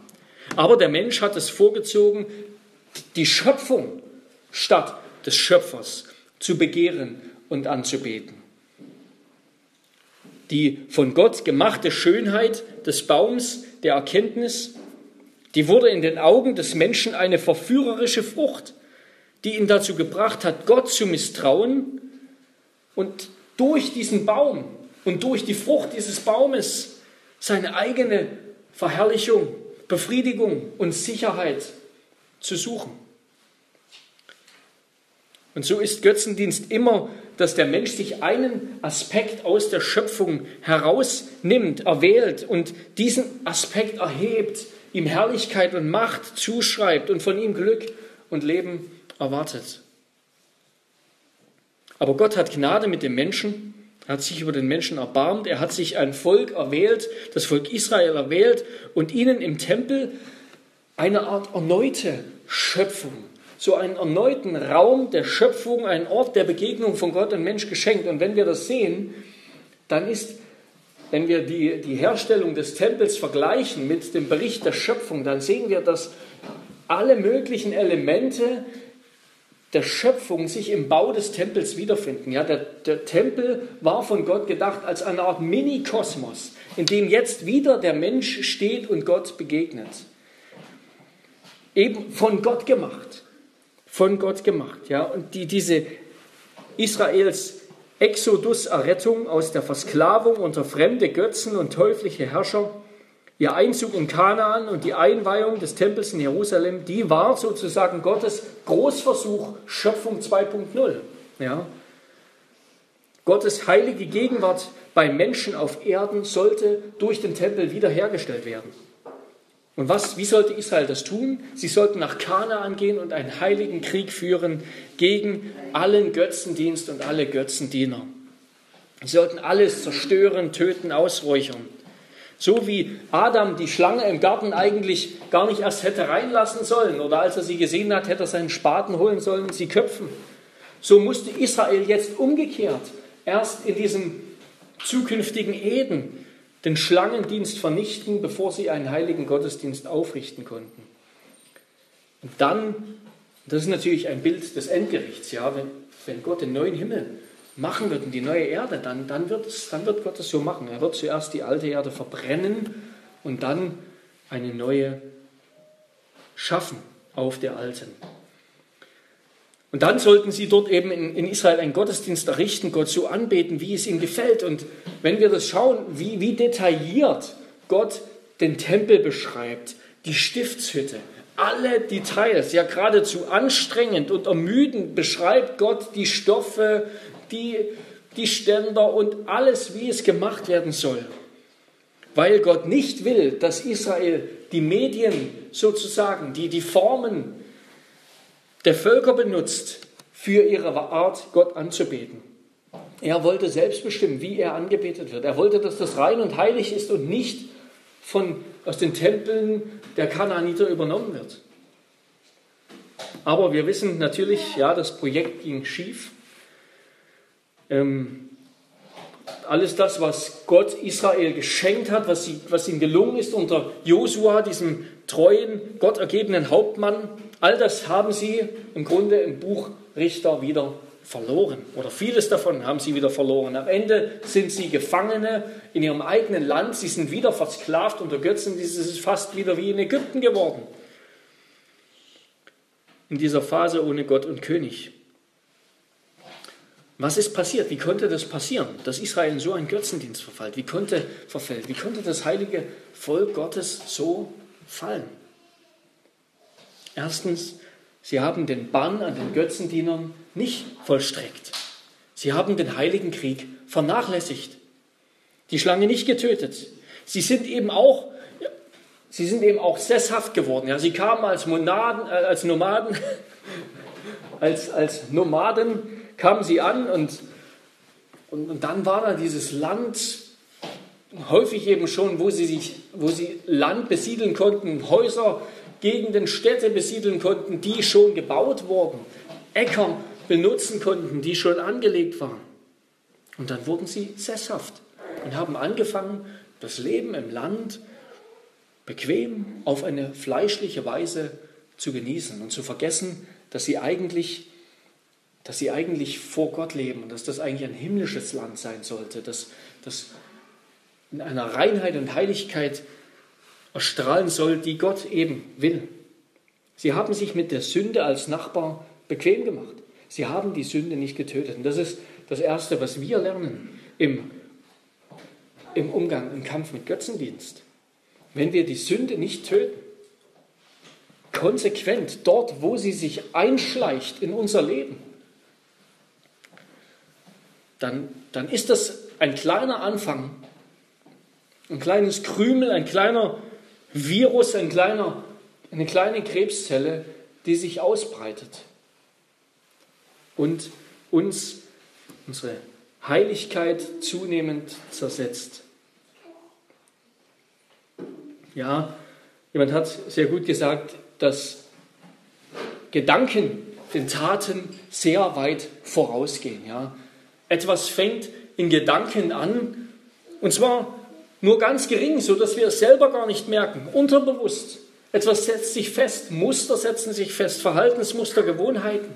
Aber der Mensch hat es vorgezogen, die Schöpfung statt des Schöpfers zu begehren und anzubeten. Die von Gott gemachte Schönheit des Baums der Erkenntnis Die wurde in den Augen des Menschen eine verführerische Frucht, die ihn dazu gebracht hat, Gott zu misstrauen und durch diesen Baum und durch die Frucht dieses Baumes seine eigene Verherrlichung, Befriedigung und Sicherheit zu suchen. Und so ist Götzendienst immer, dass der Mensch sich einen Aspekt aus der Schöpfung herausnimmt, erwählt und diesen Aspekt erhebt, ihm Herrlichkeit und Macht zuschreibt und von ihm Glück und Leben erwartet. Aber Gott hat Gnade mit dem Menschen, er hat sich über den Menschen erbarmt, er hat sich ein Volk erwählt, das Volk Israel erwählt und ihnen im Tempel eine Art erneute Schöpfung so einen erneuten Raum der Schöpfung, einen Ort der Begegnung von Gott und Mensch geschenkt. Und wenn wir das sehen, dann ist, wenn wir die, die Herstellung des Tempels vergleichen mit dem Bericht der Schöpfung, dann sehen wir, dass alle möglichen Elemente der Schöpfung sich im Bau des Tempels wiederfinden. Ja, der, der Tempel war von Gott gedacht als eine Art Mini-Kosmos, in dem jetzt wieder der Mensch steht und Gott begegnet. Eben von Gott gemacht von Gott gemacht. Ja? Und die, diese Israels Exodus, Errettung aus der Versklavung unter fremde Götzen und teuflische Herrscher, ihr Einzug in Kanaan und die Einweihung des Tempels in Jerusalem, die war sozusagen Gottes Großversuch Schöpfung 2.0. Ja? Gottes heilige Gegenwart beim Menschen auf Erden sollte durch den Tempel wiederhergestellt werden. Und was, wie sollte Israel das tun? Sie sollten nach Kanaan gehen und einen heiligen Krieg führen gegen allen Götzendienst und alle Götzendiener. Sie sollten alles zerstören, töten, ausräuchern. So wie Adam die Schlange im Garten eigentlich gar nicht erst hätte reinlassen sollen oder als er sie gesehen hat, hätte er seinen Spaten holen sollen und sie köpfen. So musste Israel jetzt umgekehrt erst in diesem zukünftigen Eden den Schlangendienst vernichten, bevor sie einen heiligen Gottesdienst aufrichten konnten. Und dann, das ist natürlich ein Bild des Endgerichts, ja, wenn, wenn Gott den neuen Himmel machen wird und die neue Erde, dann, dann, wird dann wird Gott es so machen. Er wird zuerst die alte Erde verbrennen und dann eine neue schaffen auf der alten. Und dann sollten sie dort eben in, in, Israel einen Gottesdienst errichten, Gott so anbeten, wie es ihm gefällt. Und wenn wir das schauen, wie, wie detailliert Gott den Tempel beschreibt, die Stiftshütte, alle Details, ja geradezu anstrengend und ermüdend beschreibt Gott die Stoffe, die, die Ständer und alles, wie es gemacht werden soll. Weil Gott nicht will, dass Israel die Medien sozusagen, die, die Formen der Völker benutzt für ihre Art, Gott anzubeten. Er wollte selbst bestimmen, wie er angebetet wird. Er wollte, dass das rein und heilig ist und nicht von, aus den Tempeln der Kanaaniter übernommen wird. Aber wir wissen natürlich, ja, das Projekt ging schief. Ähm, alles das, was Gott Israel geschenkt hat, was, sie, was ihm gelungen ist unter Josua, diesem treuen, Gott ergebenen Hauptmann, all das haben sie im Grunde im Buch Richter wieder verloren. Oder vieles davon haben sie wieder verloren. Am Ende sind sie Gefangene in ihrem eigenen Land. Sie sind wieder versklavt unter Götzen. Es ist fast wieder wie in Ägypten geworden. In dieser Phase ohne Gott und König. Was ist passiert? Wie konnte das passieren, dass Israel in so einen Götzendienst verfällt? Wie konnte, verfällt? Wie konnte das heilige Volk Gottes so fallen? Erstens, sie haben den Bann an den Götzendienern nicht vollstreckt. Sie haben den heiligen Krieg vernachlässigt. Die Schlange nicht getötet. Sie sind eben auch, sie sind eben auch sesshaft geworden. Ja, sie kamen als Monaden, äh, als Nomaden, als, als Nomaden kamen sie an und, und, und dann war da dieses Land häufig eben schon, wo sie sich, wo sie Land besiedeln konnten, Häuser, Gegenden, Städte besiedeln konnten, die schon gebaut wurden, Äcker benutzen konnten, die schon angelegt waren. Und dann wurden sie sesshaft und haben angefangen, das Leben im Land bequem auf eine fleischliche Weise zu genießen und zu vergessen, dass sie eigentlich, dass sie eigentlich vor Gott leben und dass das eigentlich ein himmlisches Land sein sollte, dass das in einer Reinheit und Heiligkeit erstrahlen soll, die Gott eben will. Sie haben sich mit der Sünde als Nachbar bequem gemacht. Sie haben die Sünde nicht getötet. Und das ist das Erste, was wir lernen im, im Umgang, im Kampf mit Götzendienst. Wenn wir die Sünde nicht töten, konsequent dort, wo sie sich einschleicht in unser Leben, dann, dann ist das ein kleiner Anfang, ein kleines Krümel, ein kleiner Virus, ein kleiner, eine kleine Krebszelle, die sich ausbreitet und uns unsere Heiligkeit zunehmend zersetzt. Ja, jemand hat sehr gut gesagt, dass Gedanken den Taten sehr weit vorausgehen. Ja. Etwas fängt in Gedanken an, und zwar nur ganz gering, so dass wir es selber gar nicht merken, unterbewusst. Etwas setzt sich fest, Muster setzen sich fest, Verhaltensmuster, Gewohnheiten,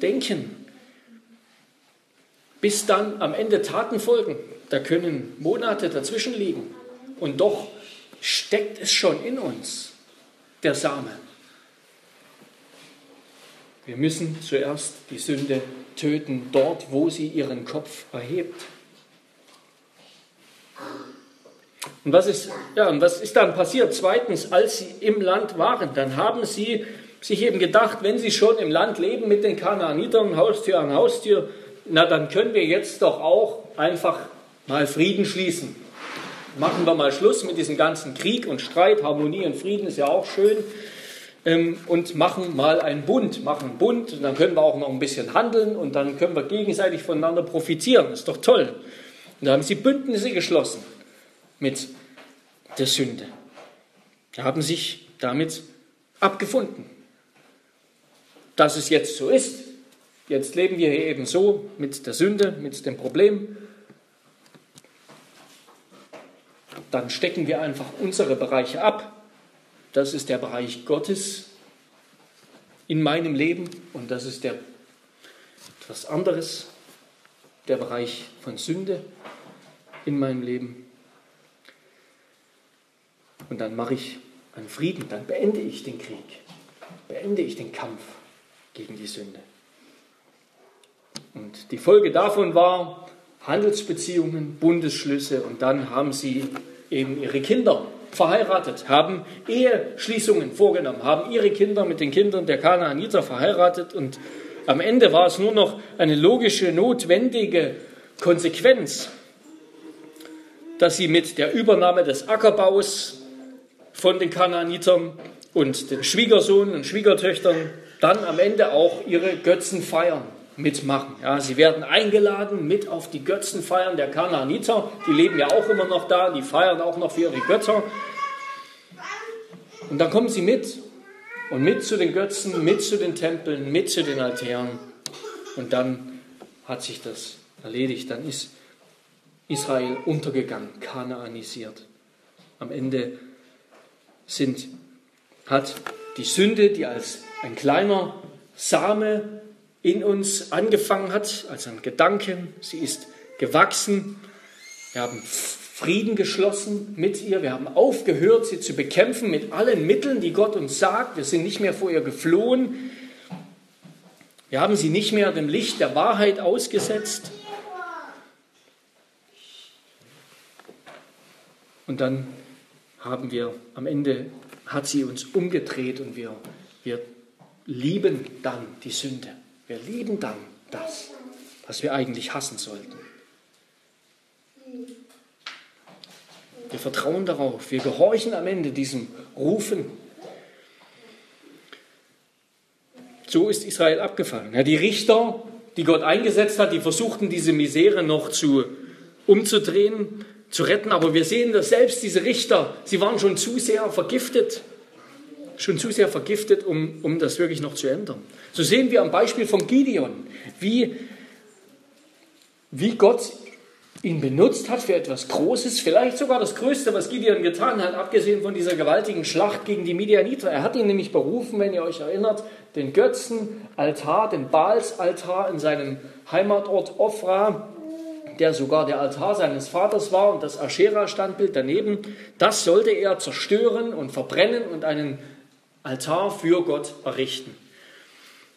Denken. Bis dann am Ende Taten folgen. Da können Monate dazwischen liegen. Und doch steckt es schon in uns, der Same. Wir müssen zuerst die Sünde töten, dort, wo sie ihren Kopf erhebt. Und was ist, ja, was ist dann passiert? Zweitens, als sie im Land waren, dann haben sie sich eben gedacht, wenn sie schon im Land leben mit den Kanaanitern, Haustür an Haustür, na dann können wir jetzt doch auch einfach mal Frieden schließen. Machen wir mal Schluss mit diesem ganzen Krieg und Streit, Harmonie und Frieden ist ja auch schön. Ähm, und machen mal einen Bund, machen einen Bund, und dann können wir auch noch ein bisschen handeln und dann können wir gegenseitig voneinander profitieren. Ist doch toll. Und da haben sie Bündnisse geschlossen mit der Sünde. Haben sich damit abgefunden. Dass es jetzt so ist, jetzt leben wir hier eben so mit der Sünde, mit dem Problem, dann stecken wir einfach unsere Bereiche ab das ist der Bereich Gottes in meinem Leben und das ist der etwas anderes, der Bereich von Sünde in meinem Leben. Und dann mache ich einen Frieden, dann beende ich den Krieg, beende ich den Kampf gegen die Sünde. Und die Folge davon war Handelsbeziehungen, Bundesschlüsse und dann haben sie eben ihre Kinder verheiratet, haben Eheschließungen vorgenommen, haben ihre Kinder mit den Kindern der Kanaaniter verheiratet und am Ende war es nur noch eine logische, notwendige Konsequenz, dass sie mit der Übernahme des Ackerbaus von den Kanaanitern und den Schwiegersohn und Schwiegertöchtern dann am Ende auch ihre Götzen feiern mitmachen. Ja, sie werden eingeladen mit auf die Götzenfeiern der Kanaaniter. Die leben ja auch immer noch da, die feiern auch noch für ihre Götter. Und dann kommen sie mit und mit zu den Götzen, mit zu den Tempeln, mit zu den Altären. Und dann hat sich das erledigt. Dann ist Israel untergegangen, kanaanisiert. Am Ende sind, hat die Sünde, die als ein kleiner Same in uns angefangen hat, als ein Gedanke. Sie ist gewachsen. Wir haben Frieden geschlossen mit ihr. Wir haben aufgehört, sie zu bekämpfen mit allen Mitteln, die Gott uns sagt. Wir sind nicht mehr vor ihr geflohen. Wir haben sie nicht mehr dem Licht der Wahrheit ausgesetzt. Und dann haben wir am Ende hat sie uns umgedreht und wir, wir lieben dann die Sünde. Wir lieben dann das, was wir eigentlich hassen sollten. Wir vertrauen darauf, wir gehorchen am Ende diesem Rufen. So ist Israel abgefallen. Ja, die Richter, die Gott eingesetzt hat, die versuchten diese Misere noch zu umzudrehen, zu retten, aber wir sehen, dass selbst diese Richter, sie waren schon zu sehr vergiftet schon zu sehr vergiftet, um, um das wirklich noch zu ändern. So sehen wir am Beispiel von Gideon, wie, wie Gott ihn benutzt hat für etwas Großes, vielleicht sogar das Größte, was Gideon getan hat, abgesehen von dieser gewaltigen Schlacht gegen die Midianiter. Er hat ihn nämlich berufen, wenn ihr euch erinnert, den Götzenaltar, den Baalsaltar in seinem Heimatort Ofra, der sogar der Altar seines Vaters war und das Aschera-Standbild daneben, das sollte er zerstören und verbrennen und einen Altar für Gott errichten.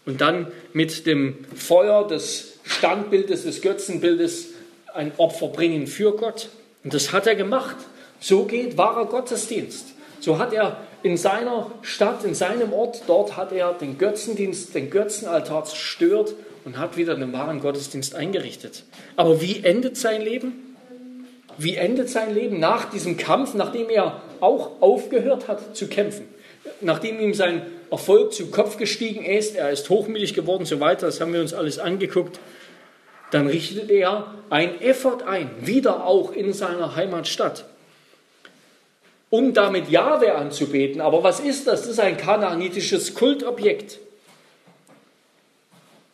Und dann mit dem Feuer des Standbildes, des Götzenbildes ein Opfer bringen für Gott. Und das hat er gemacht. So geht wahrer Gottesdienst. So hat er in seiner Stadt, in seinem Ort, dort hat er den Götzendienst, den Götzenaltar zerstört und hat wieder den wahren Gottesdienst eingerichtet. Aber wie endet sein Leben? Wie endet sein Leben nach diesem Kampf, nachdem er auch aufgehört hat zu kämpfen? Nachdem ihm sein Erfolg zu Kopf gestiegen ist, er ist hochmütig geworden, so weiter, das haben wir uns alles angeguckt, dann richtet er ein Effort ein, wieder auch in seiner Heimatstadt um damit Jahwe anzubeten. Aber was ist das? Das ist ein kanaanitisches Kultobjekt.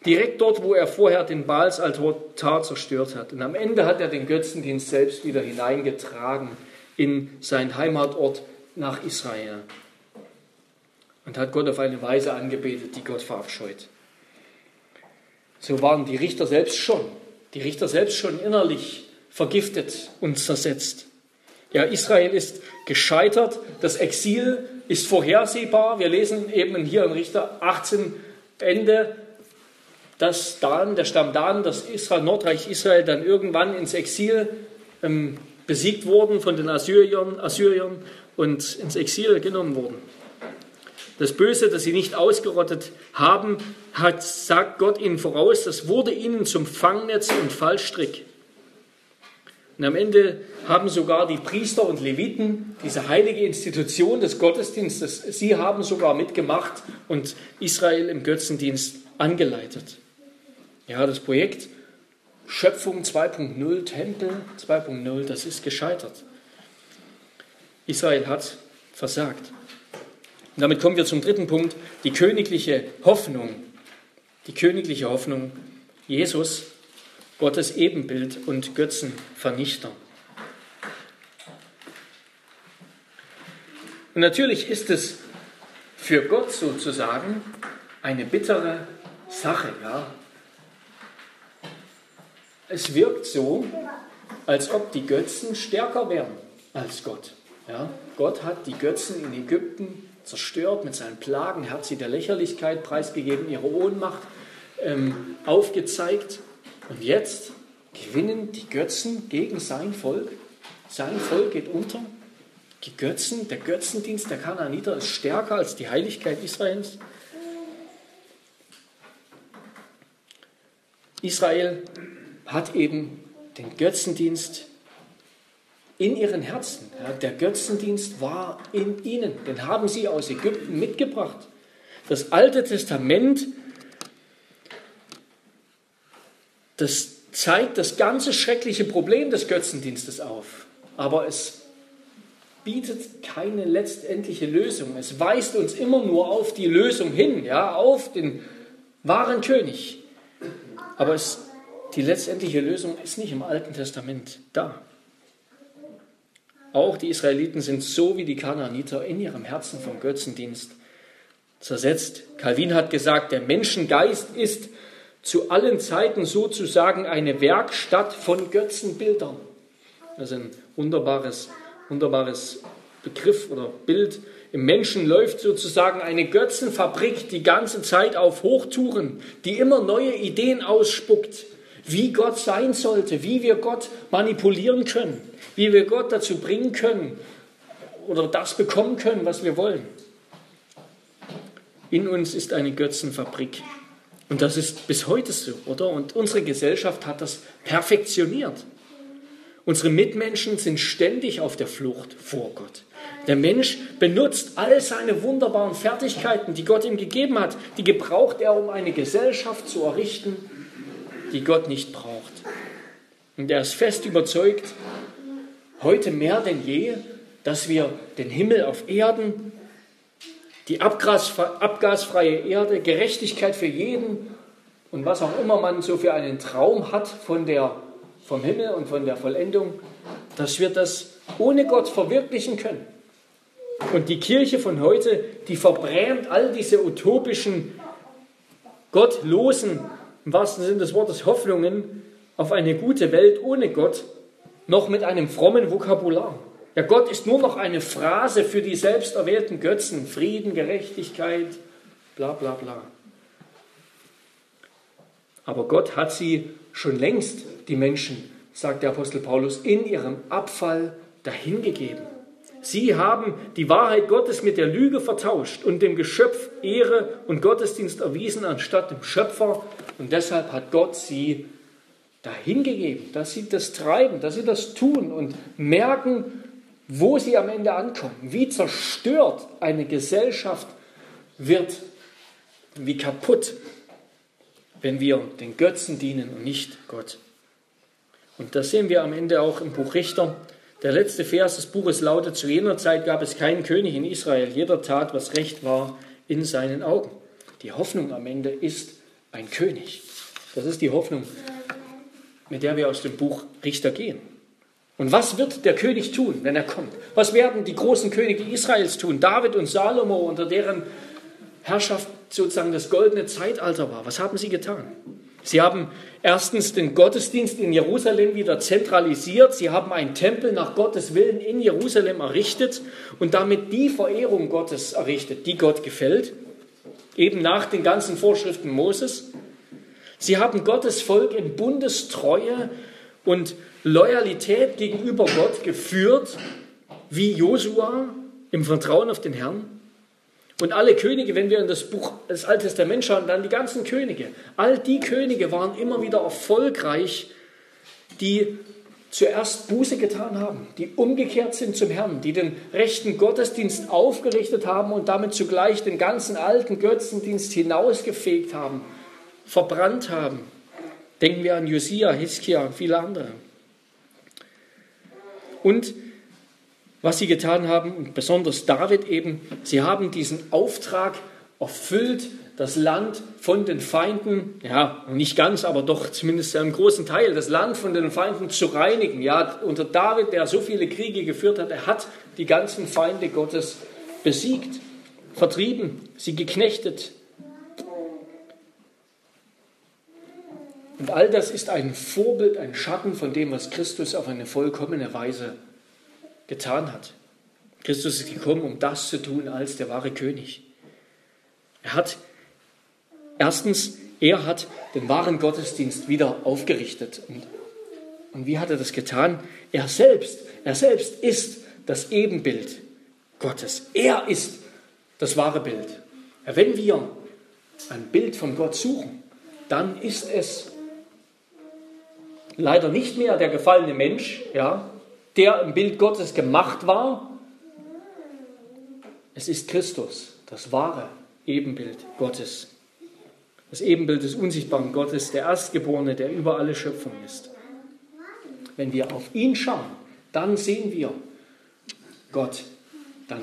Direkt dort, wo er vorher den Baalsaltar zerstört hat. Und am Ende hat er den Götzendienst selbst wieder hineingetragen in seinen Heimatort nach Israel. Und hat Gott auf eine Weise angebetet, die Gott verabscheut. So waren die Richter selbst schon, die Richter selbst schon innerlich vergiftet und zersetzt. Ja, Israel ist gescheitert. Das Exil ist vorhersehbar. Wir lesen eben hier in Richter 18 Ende, dass Dan, der Stamm Dan, das Israel, Nordreich Israel dann irgendwann ins Exil ähm, besiegt wurden von den Assyriern, Assyriern und ins Exil genommen wurden. Das Böse, das sie nicht ausgerottet haben, hat, sagt Gott ihnen voraus, das wurde ihnen zum Fangnetz und Fallstrick. Und am Ende haben sogar die Priester und Leviten, diese heilige Institution des Gottesdienstes, sie haben sogar mitgemacht und Israel im Götzendienst angeleitet. Ja, das Projekt Schöpfung 2.0, Tempel 2.0, das ist gescheitert. Israel hat versagt. Und damit kommen wir zum dritten Punkt, die königliche Hoffnung. Die königliche Hoffnung. Jesus Gottes Ebenbild und Götzenvernichter. Und natürlich ist es für Gott sozusagen eine bittere Sache. Ja? Es wirkt so, als ob die Götzen stärker wären als Gott. Ja? Gott hat die Götzen in Ägypten zerstört mit seinen Plagen, hat sie der Lächerlichkeit preisgegeben, ihre Ohnmacht ähm, aufgezeigt. Und jetzt gewinnen die Götzen gegen sein Volk. Sein Volk geht unter. Die Götzen, der Götzendienst der Kanaaniter ist stärker als die Heiligkeit Israels. Israel hat eben den Götzendienst in ihren Herzen. Der Götzendienst war in ihnen. Den haben sie aus Ägypten mitgebracht. Das Alte Testament Das zeigt das ganze schreckliche Problem des Götzendienstes auf. Aber es bietet keine letztendliche Lösung. Es weist uns immer nur auf die Lösung hin, ja, auf den wahren König. Aber es, die letztendliche Lösung ist nicht im Alten Testament da. Auch die Israeliten sind so wie die Kanaaniter in ihrem Herzen vom Götzendienst zersetzt. Calvin hat gesagt, der Menschengeist ist zu allen Zeiten sozusagen eine Werkstatt von Götzenbildern. Das ist ein wunderbares, wunderbares Begriff oder Bild. Im Menschen läuft sozusagen eine Götzenfabrik die ganze Zeit auf Hochtouren, die immer neue Ideen ausspuckt, wie Gott sein sollte, wie wir Gott manipulieren können, wie wir Gott dazu bringen können oder das bekommen können, was wir wollen. In uns ist eine Götzenfabrik. Und das ist bis heute so, oder? Und unsere Gesellschaft hat das perfektioniert. Unsere Mitmenschen sind ständig auf der Flucht vor Gott. Der Mensch benutzt all seine wunderbaren Fertigkeiten, die Gott ihm gegeben hat, die gebraucht er, um eine Gesellschaft zu errichten, die Gott nicht braucht. Und er ist fest überzeugt, heute mehr denn je, dass wir den Himmel auf Erden die abgasfreie Erde, Gerechtigkeit für jeden und was auch immer man so für einen Traum hat von der, vom Himmel und von der Vollendung, dass wir das ohne Gott verwirklichen können. Und die Kirche von heute, die verbrämt all diese utopischen, gottlosen, im wahrsten Sinne des Wortes, Hoffnungen auf eine gute Welt ohne Gott noch mit einem frommen Vokabular. Ja, Gott ist nur noch eine Phrase für die selbst erwählten Götzen. Frieden, Gerechtigkeit, bla bla bla. Aber Gott hat sie schon längst, die Menschen, sagt der Apostel Paulus, in ihrem Abfall dahingegeben. Sie haben die Wahrheit Gottes mit der Lüge vertauscht und dem Geschöpf Ehre und Gottesdienst erwiesen anstatt dem Schöpfer. Und deshalb hat Gott sie dahingegeben, dass sie das treiben, dass sie das tun und merken, wo sie am Ende ankommen, wie zerstört eine Gesellschaft wird, wie kaputt, wenn wir den Götzen dienen und nicht Gott. Und das sehen wir am Ende auch im Buch Richter. Der letzte Vers des Buches lautet, zu jener Zeit gab es keinen König in Israel, jeder tat, was recht war in seinen Augen. Die Hoffnung am Ende ist ein König. Das ist die Hoffnung, mit der wir aus dem Buch Richter gehen. Und was wird der König tun, wenn er kommt? Was werden die großen Könige Israels tun? David und Salomo, unter deren Herrschaft sozusagen das goldene Zeitalter war. Was haben sie getan? Sie haben erstens den Gottesdienst in Jerusalem wieder zentralisiert. Sie haben einen Tempel nach Gottes Willen in Jerusalem errichtet und damit die Verehrung Gottes errichtet, die Gott gefällt, eben nach den ganzen Vorschriften Moses. Sie haben Gottes Volk in Bundestreue und Loyalität gegenüber Gott geführt, wie Josua im Vertrauen auf den Herrn. Und alle Könige, wenn wir in das Buch des Alten Testament schauen, dann die ganzen Könige, all die Könige waren immer wieder erfolgreich, die zuerst Buße getan haben, die umgekehrt sind zum Herrn, die den rechten Gottesdienst aufgerichtet haben und damit zugleich den ganzen alten Götzendienst hinausgefegt haben, verbrannt haben. Denken wir an Josia, Hiskia und viele andere. Und was sie getan haben, und besonders David eben, sie haben diesen Auftrag erfüllt, das Land von den Feinden, ja, nicht ganz, aber doch zumindest einen großen Teil, das Land von den Feinden zu reinigen. Ja, unter David, der so viele Kriege geführt hat, er hat die ganzen Feinde Gottes besiegt, vertrieben, sie geknechtet. Und all das ist ein Vorbild, ein Schatten von dem, was Christus auf eine vollkommene Weise getan hat. Christus ist gekommen, um das zu tun als der wahre König. Er hat erstens, er hat den wahren Gottesdienst wieder aufgerichtet. Und, und wie hat er das getan? Er selbst, er selbst ist das Ebenbild Gottes. Er ist das wahre Bild. Wenn wir ein Bild von Gott suchen, dann ist es leider nicht mehr der gefallene Mensch, ja, der im Bild Gottes gemacht war. Es ist Christus, das wahre Ebenbild Gottes. Das Ebenbild des unsichtbaren Gottes, der Erstgeborene, der über alle Schöpfung ist. Wenn wir auf ihn schauen, dann sehen wir Gott. Dann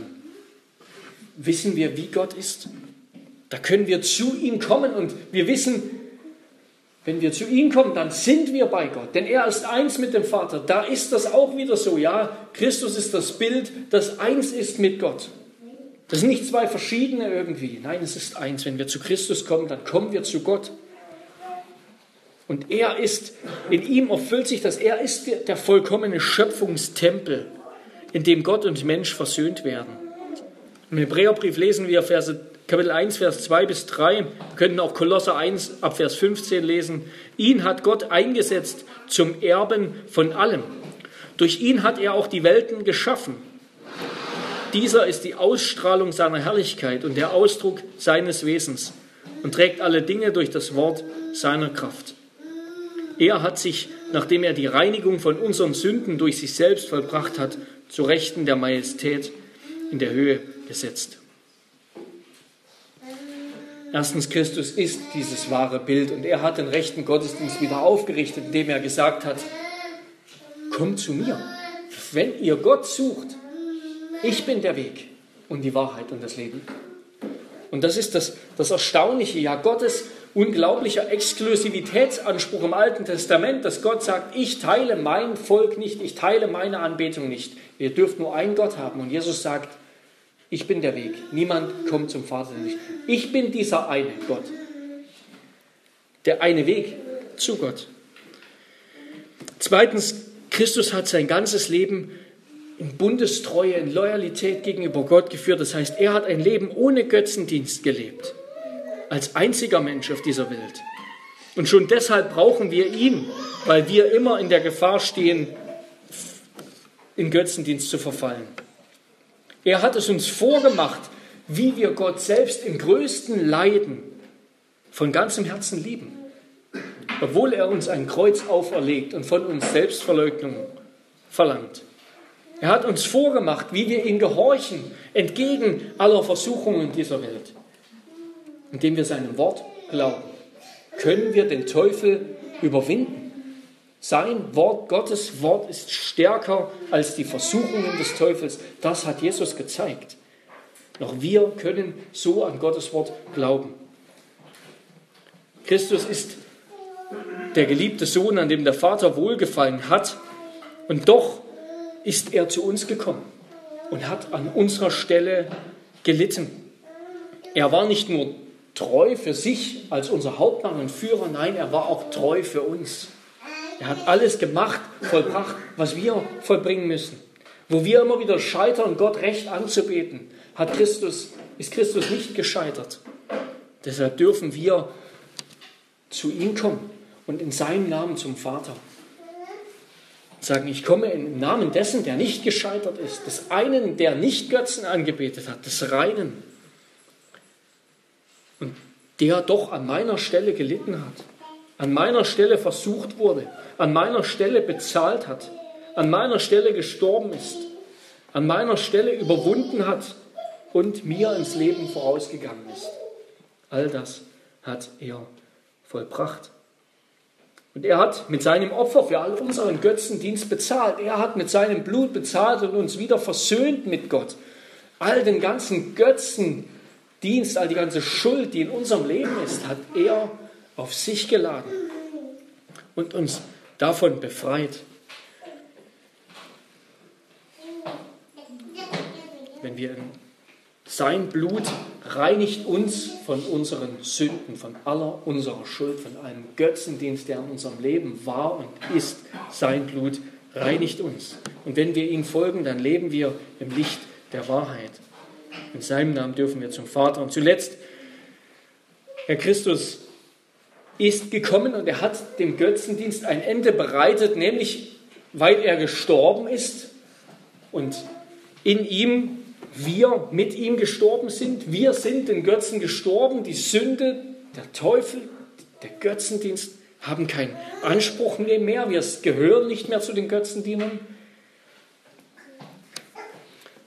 wissen wir, wie Gott ist. Da können wir zu ihm kommen und wir wissen, wenn wir zu ihm kommen, dann sind wir bei Gott, denn er ist eins mit dem Vater. Da ist das auch wieder so, ja. Christus ist das Bild, das eins ist mit Gott. Das sind nicht zwei verschiedene irgendwie. Nein, es ist eins. Wenn wir zu Christus kommen, dann kommen wir zu Gott. Und er ist, in ihm erfüllt sich das, er ist der, der vollkommene Schöpfungstempel, in dem Gott und Mensch versöhnt werden. Im Hebräerbrief lesen wir Verse Kapitel 1, Vers 2 bis 3. Wir können auch Kolosser 1 ab Vers 15 lesen. Ihn hat Gott eingesetzt zum Erben von allem. Durch ihn hat er auch die Welten geschaffen. Dieser ist die Ausstrahlung seiner Herrlichkeit und der Ausdruck seines Wesens und trägt alle Dinge durch das Wort seiner Kraft. Er hat sich, nachdem er die Reinigung von unseren Sünden durch sich selbst vollbracht hat, zu Rechten der Majestät in der Höhe gesetzt. Erstens, Christus ist dieses wahre Bild und er hat den rechten Gottesdienst wieder aufgerichtet, indem er gesagt hat, kommt zu mir. Wenn ihr Gott sucht, ich bin der Weg und die Wahrheit und das Leben. Und das ist das, das Erstaunliche, ja, Gottes unglaublicher Exklusivitätsanspruch im Alten Testament, dass Gott sagt, ich teile mein Volk nicht, ich teile meine Anbetung nicht. Wir dürfen nur einen Gott haben. Und Jesus sagt, ich bin der Weg. Niemand kommt zum Vater nicht. Ich bin dieser eine Gott. Der eine Weg zu Gott. Zweitens, Christus hat sein ganzes Leben in Bundestreue, in Loyalität gegenüber Gott geführt. Das heißt, er hat ein Leben ohne Götzendienst gelebt, als einziger Mensch auf dieser Welt. Und schon deshalb brauchen wir ihn, weil wir immer in der Gefahr stehen, in Götzendienst zu verfallen. Er hat es uns vorgemacht, wie wir Gott selbst im größten Leiden von ganzem Herzen lieben, obwohl er uns ein Kreuz auferlegt und von uns Selbstverleugnung verlangt. Er hat uns vorgemacht, wie wir ihm gehorchen, entgegen aller Versuchungen dieser Welt. Indem wir seinem Wort glauben, können wir den Teufel überwinden. Sein Wort, Gottes Wort ist stärker als die Versuchungen des Teufels. Das hat Jesus gezeigt. Noch wir können so an Gottes Wort glauben. Christus ist der geliebte Sohn, an dem der Vater wohlgefallen hat. Und doch ist er zu uns gekommen und hat an unserer Stelle gelitten. Er war nicht nur treu für sich als unser Hauptmann und Führer, nein, er war auch treu für uns. Er hat alles gemacht, vollbracht, was wir vollbringen müssen. Wo wir immer wieder scheitern, Gott recht anzubeten, hat Christus, ist Christus nicht gescheitert. Deshalb dürfen wir zu ihm kommen und in seinem Namen zum Vater sagen, ich komme im Namen dessen, der nicht gescheitert ist, des einen, der nicht Götzen angebetet hat, des Reinen und der doch an meiner Stelle gelitten hat, an meiner Stelle versucht wurde, an meiner Stelle bezahlt hat, an meiner Stelle gestorben ist, an meiner Stelle überwunden hat und mir ins Leben vorausgegangen ist. All das hat er vollbracht. Und er hat mit seinem Opfer für all unseren Götzendienst bezahlt. Er hat mit seinem Blut bezahlt und uns wieder versöhnt mit Gott. All den ganzen Götzendienst, all die ganze Schuld, die in unserem Leben ist, hat er auf sich geladen und uns davon befreit. Wenn wir in sein Blut reinigt uns von unseren Sünden, von aller unserer Schuld, von einem Götzendienst, der in unserem Leben war und ist. Sein Blut reinigt uns. Und wenn wir ihm folgen, dann leben wir im Licht der Wahrheit. In seinem Namen dürfen wir zum Vater. Und zuletzt, Herr Christus ist gekommen und er hat dem Götzendienst ein Ende bereitet, nämlich weil er gestorben ist und in ihm wir mit ihm gestorben sind. Wir sind den Götzen gestorben. Die Sünde, der Teufel, der Götzendienst haben keinen Anspruch mehr. Wir gehören nicht mehr zu den Götzendienern.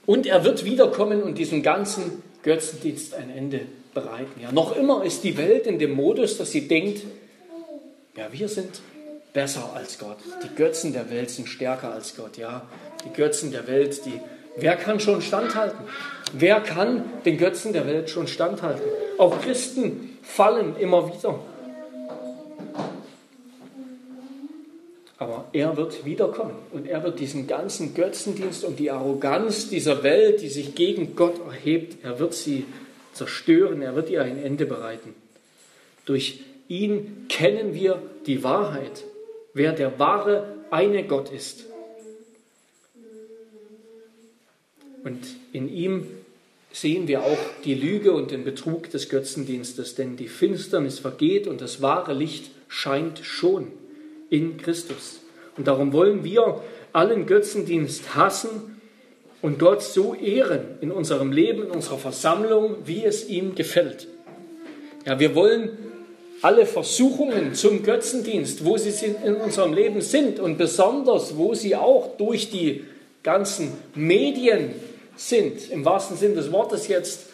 Und er wird wiederkommen und diesem ganzen Götzendienst ein Ende bereiten. Ja, noch immer ist die Welt in dem Modus, dass sie denkt, ja, wir sind besser als Gott. Die Götzen der Welt sind stärker als Gott. Ja, die Götzen der Welt, die Wer kann schon standhalten? Wer kann den Götzen der Welt schon standhalten? Auch Christen fallen immer wieder. Aber er wird wiederkommen und er wird diesen ganzen Götzendienst und die Arroganz dieser Welt, die sich gegen Gott erhebt, er wird sie zerstören, er wird ihr ein Ende bereiten. Durch ihn kennen wir die Wahrheit, wer der wahre eine Gott ist. Und in ihm sehen wir auch die Lüge und den Betrug des Götzendienstes, denn die Finsternis vergeht und das wahre Licht scheint schon in Christus. Und darum wollen wir allen Götzendienst hassen und Gott so ehren in unserem Leben, in unserer Versammlung, wie es ihm gefällt. Ja, wir wollen alle Versuchungen zum Götzendienst, wo sie in unserem Leben sind und besonders, wo sie auch durch die ganzen Medien sind, im wahrsten Sinn des Wortes jetzt,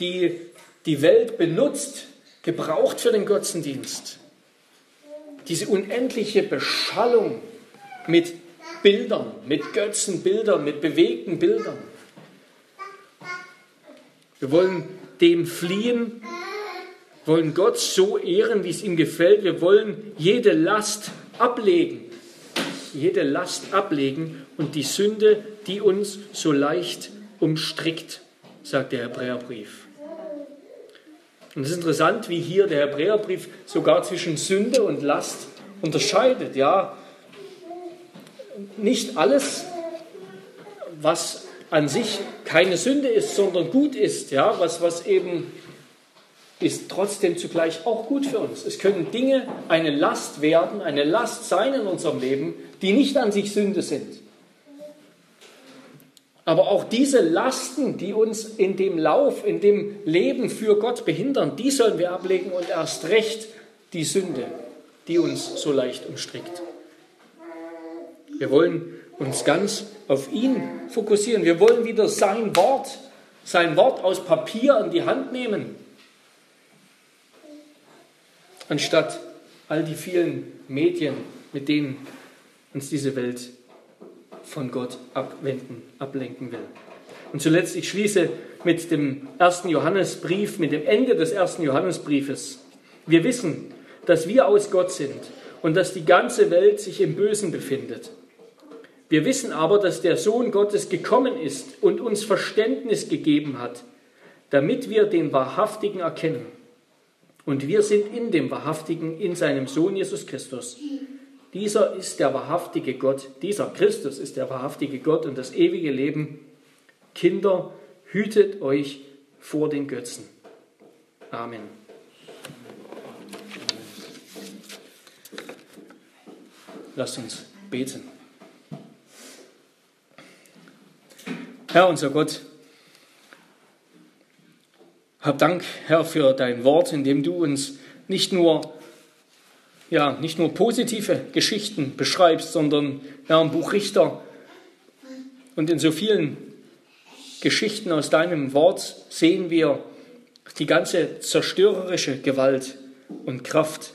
die die Welt benutzt, gebraucht für den Götzendienst. Diese unendliche Beschallung mit Bildern, mit Götzenbildern, mit bewegten Bildern. Wir wollen dem fliehen, wollen Gott so ehren, wie es ihm gefällt. Wir wollen jede Last ablegen, jede Last ablegen und die Sünde, die uns so leicht umstrickt, sagt der Hebräerbrief. Und es ist interessant, wie hier der Hebräerbrief sogar zwischen Sünde und Last unterscheidet. Ja, nicht alles, was an sich keine Sünde ist, sondern gut ist, ja, was, was eben ist trotzdem zugleich auch gut für uns. Es können Dinge eine Last werden, eine Last sein in unserem Leben, die nicht an sich Sünde sind. Aber auch diese Lasten, die uns in dem Lauf, in dem Leben für Gott behindern, die sollen wir ablegen und erst recht die Sünde, die uns so leicht umstrickt. Wir wollen uns ganz auf ihn fokussieren. Wir wollen wieder sein Wort, sein Wort aus Papier in die Hand nehmen anstatt all die vielen Medien, mit denen uns diese Welt von Gott abwenden, ablenken will. Und zuletzt, ich schließe mit dem ersten Johannesbrief, mit dem Ende des ersten Johannesbriefes. Wir wissen, dass wir aus Gott sind und dass die ganze Welt sich im Bösen befindet. Wir wissen aber, dass der Sohn Gottes gekommen ist und uns Verständnis gegeben hat, damit wir den Wahrhaftigen erkennen. Und wir sind in dem Wahrhaftigen, in seinem Sohn Jesus Christus. Dieser ist der wahrhaftige Gott, dieser Christus ist der wahrhaftige Gott und das ewige Leben. Kinder, hütet euch vor den Götzen. Amen. Lasst uns beten. Herr unser Gott, hab Dank, Herr, für dein Wort, in dem du uns nicht nur, ja, nicht nur positive Geschichten beschreibst, sondern ja, im Buch Richter und in so vielen Geschichten aus deinem Wort sehen wir die ganze zerstörerische Gewalt und Kraft,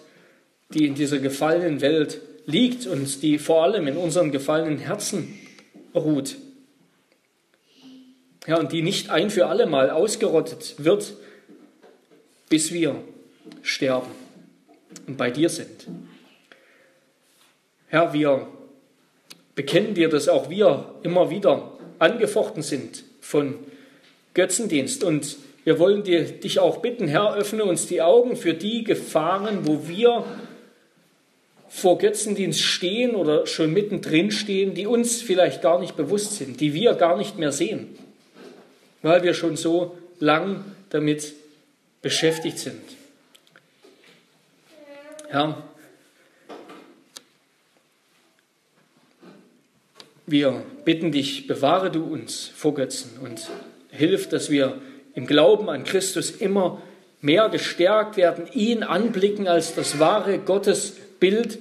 die in dieser gefallenen Welt liegt und die vor allem in unseren gefallenen Herzen ruht ja, und die nicht ein für alle Mal ausgerottet wird, bis wir sterben und bei dir sind. Herr, wir bekennen dir, dass auch wir immer wieder angefochten sind von Götzendienst und wir wollen dir, dich auch bitten, Herr, öffne uns die Augen für die Gefahren, wo wir vor Götzendienst stehen oder schon mittendrin stehen, die uns vielleicht gar nicht bewusst sind, die wir gar nicht mehr sehen weil wir schon so lang damit beschäftigt sind. Herr, wir bitten dich, bewahre du uns vor Götzen und hilf, dass wir im Glauben an Christus immer mehr gestärkt werden, ihn anblicken als das wahre Gottesbild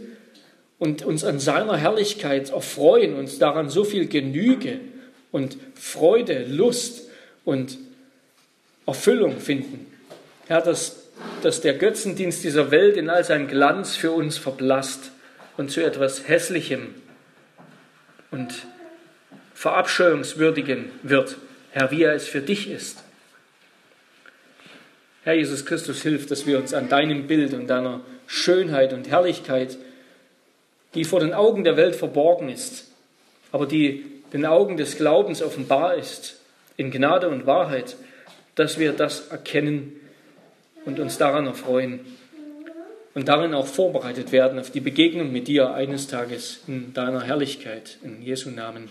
und uns an seiner Herrlichkeit erfreuen, uns daran so viel Genüge und Freude, Lust und Erfüllung finden. Herr, dass, dass der Götzendienst dieser Welt in all seinem Glanz für uns verblasst und zu etwas Hässlichem und Verabscheuungswürdigen wird, Herr, wie er es für dich ist. Herr Jesus Christus, hilf, dass wir uns an deinem Bild und deiner Schönheit und Herrlichkeit, die vor den Augen der Welt verborgen ist, aber die den Augen des Glaubens offenbar ist, in Gnade und Wahrheit, dass wir das erkennen und uns daran erfreuen und darin auch vorbereitet werden auf die Begegnung mit dir eines Tages in deiner Herrlichkeit. In Jesu Namen.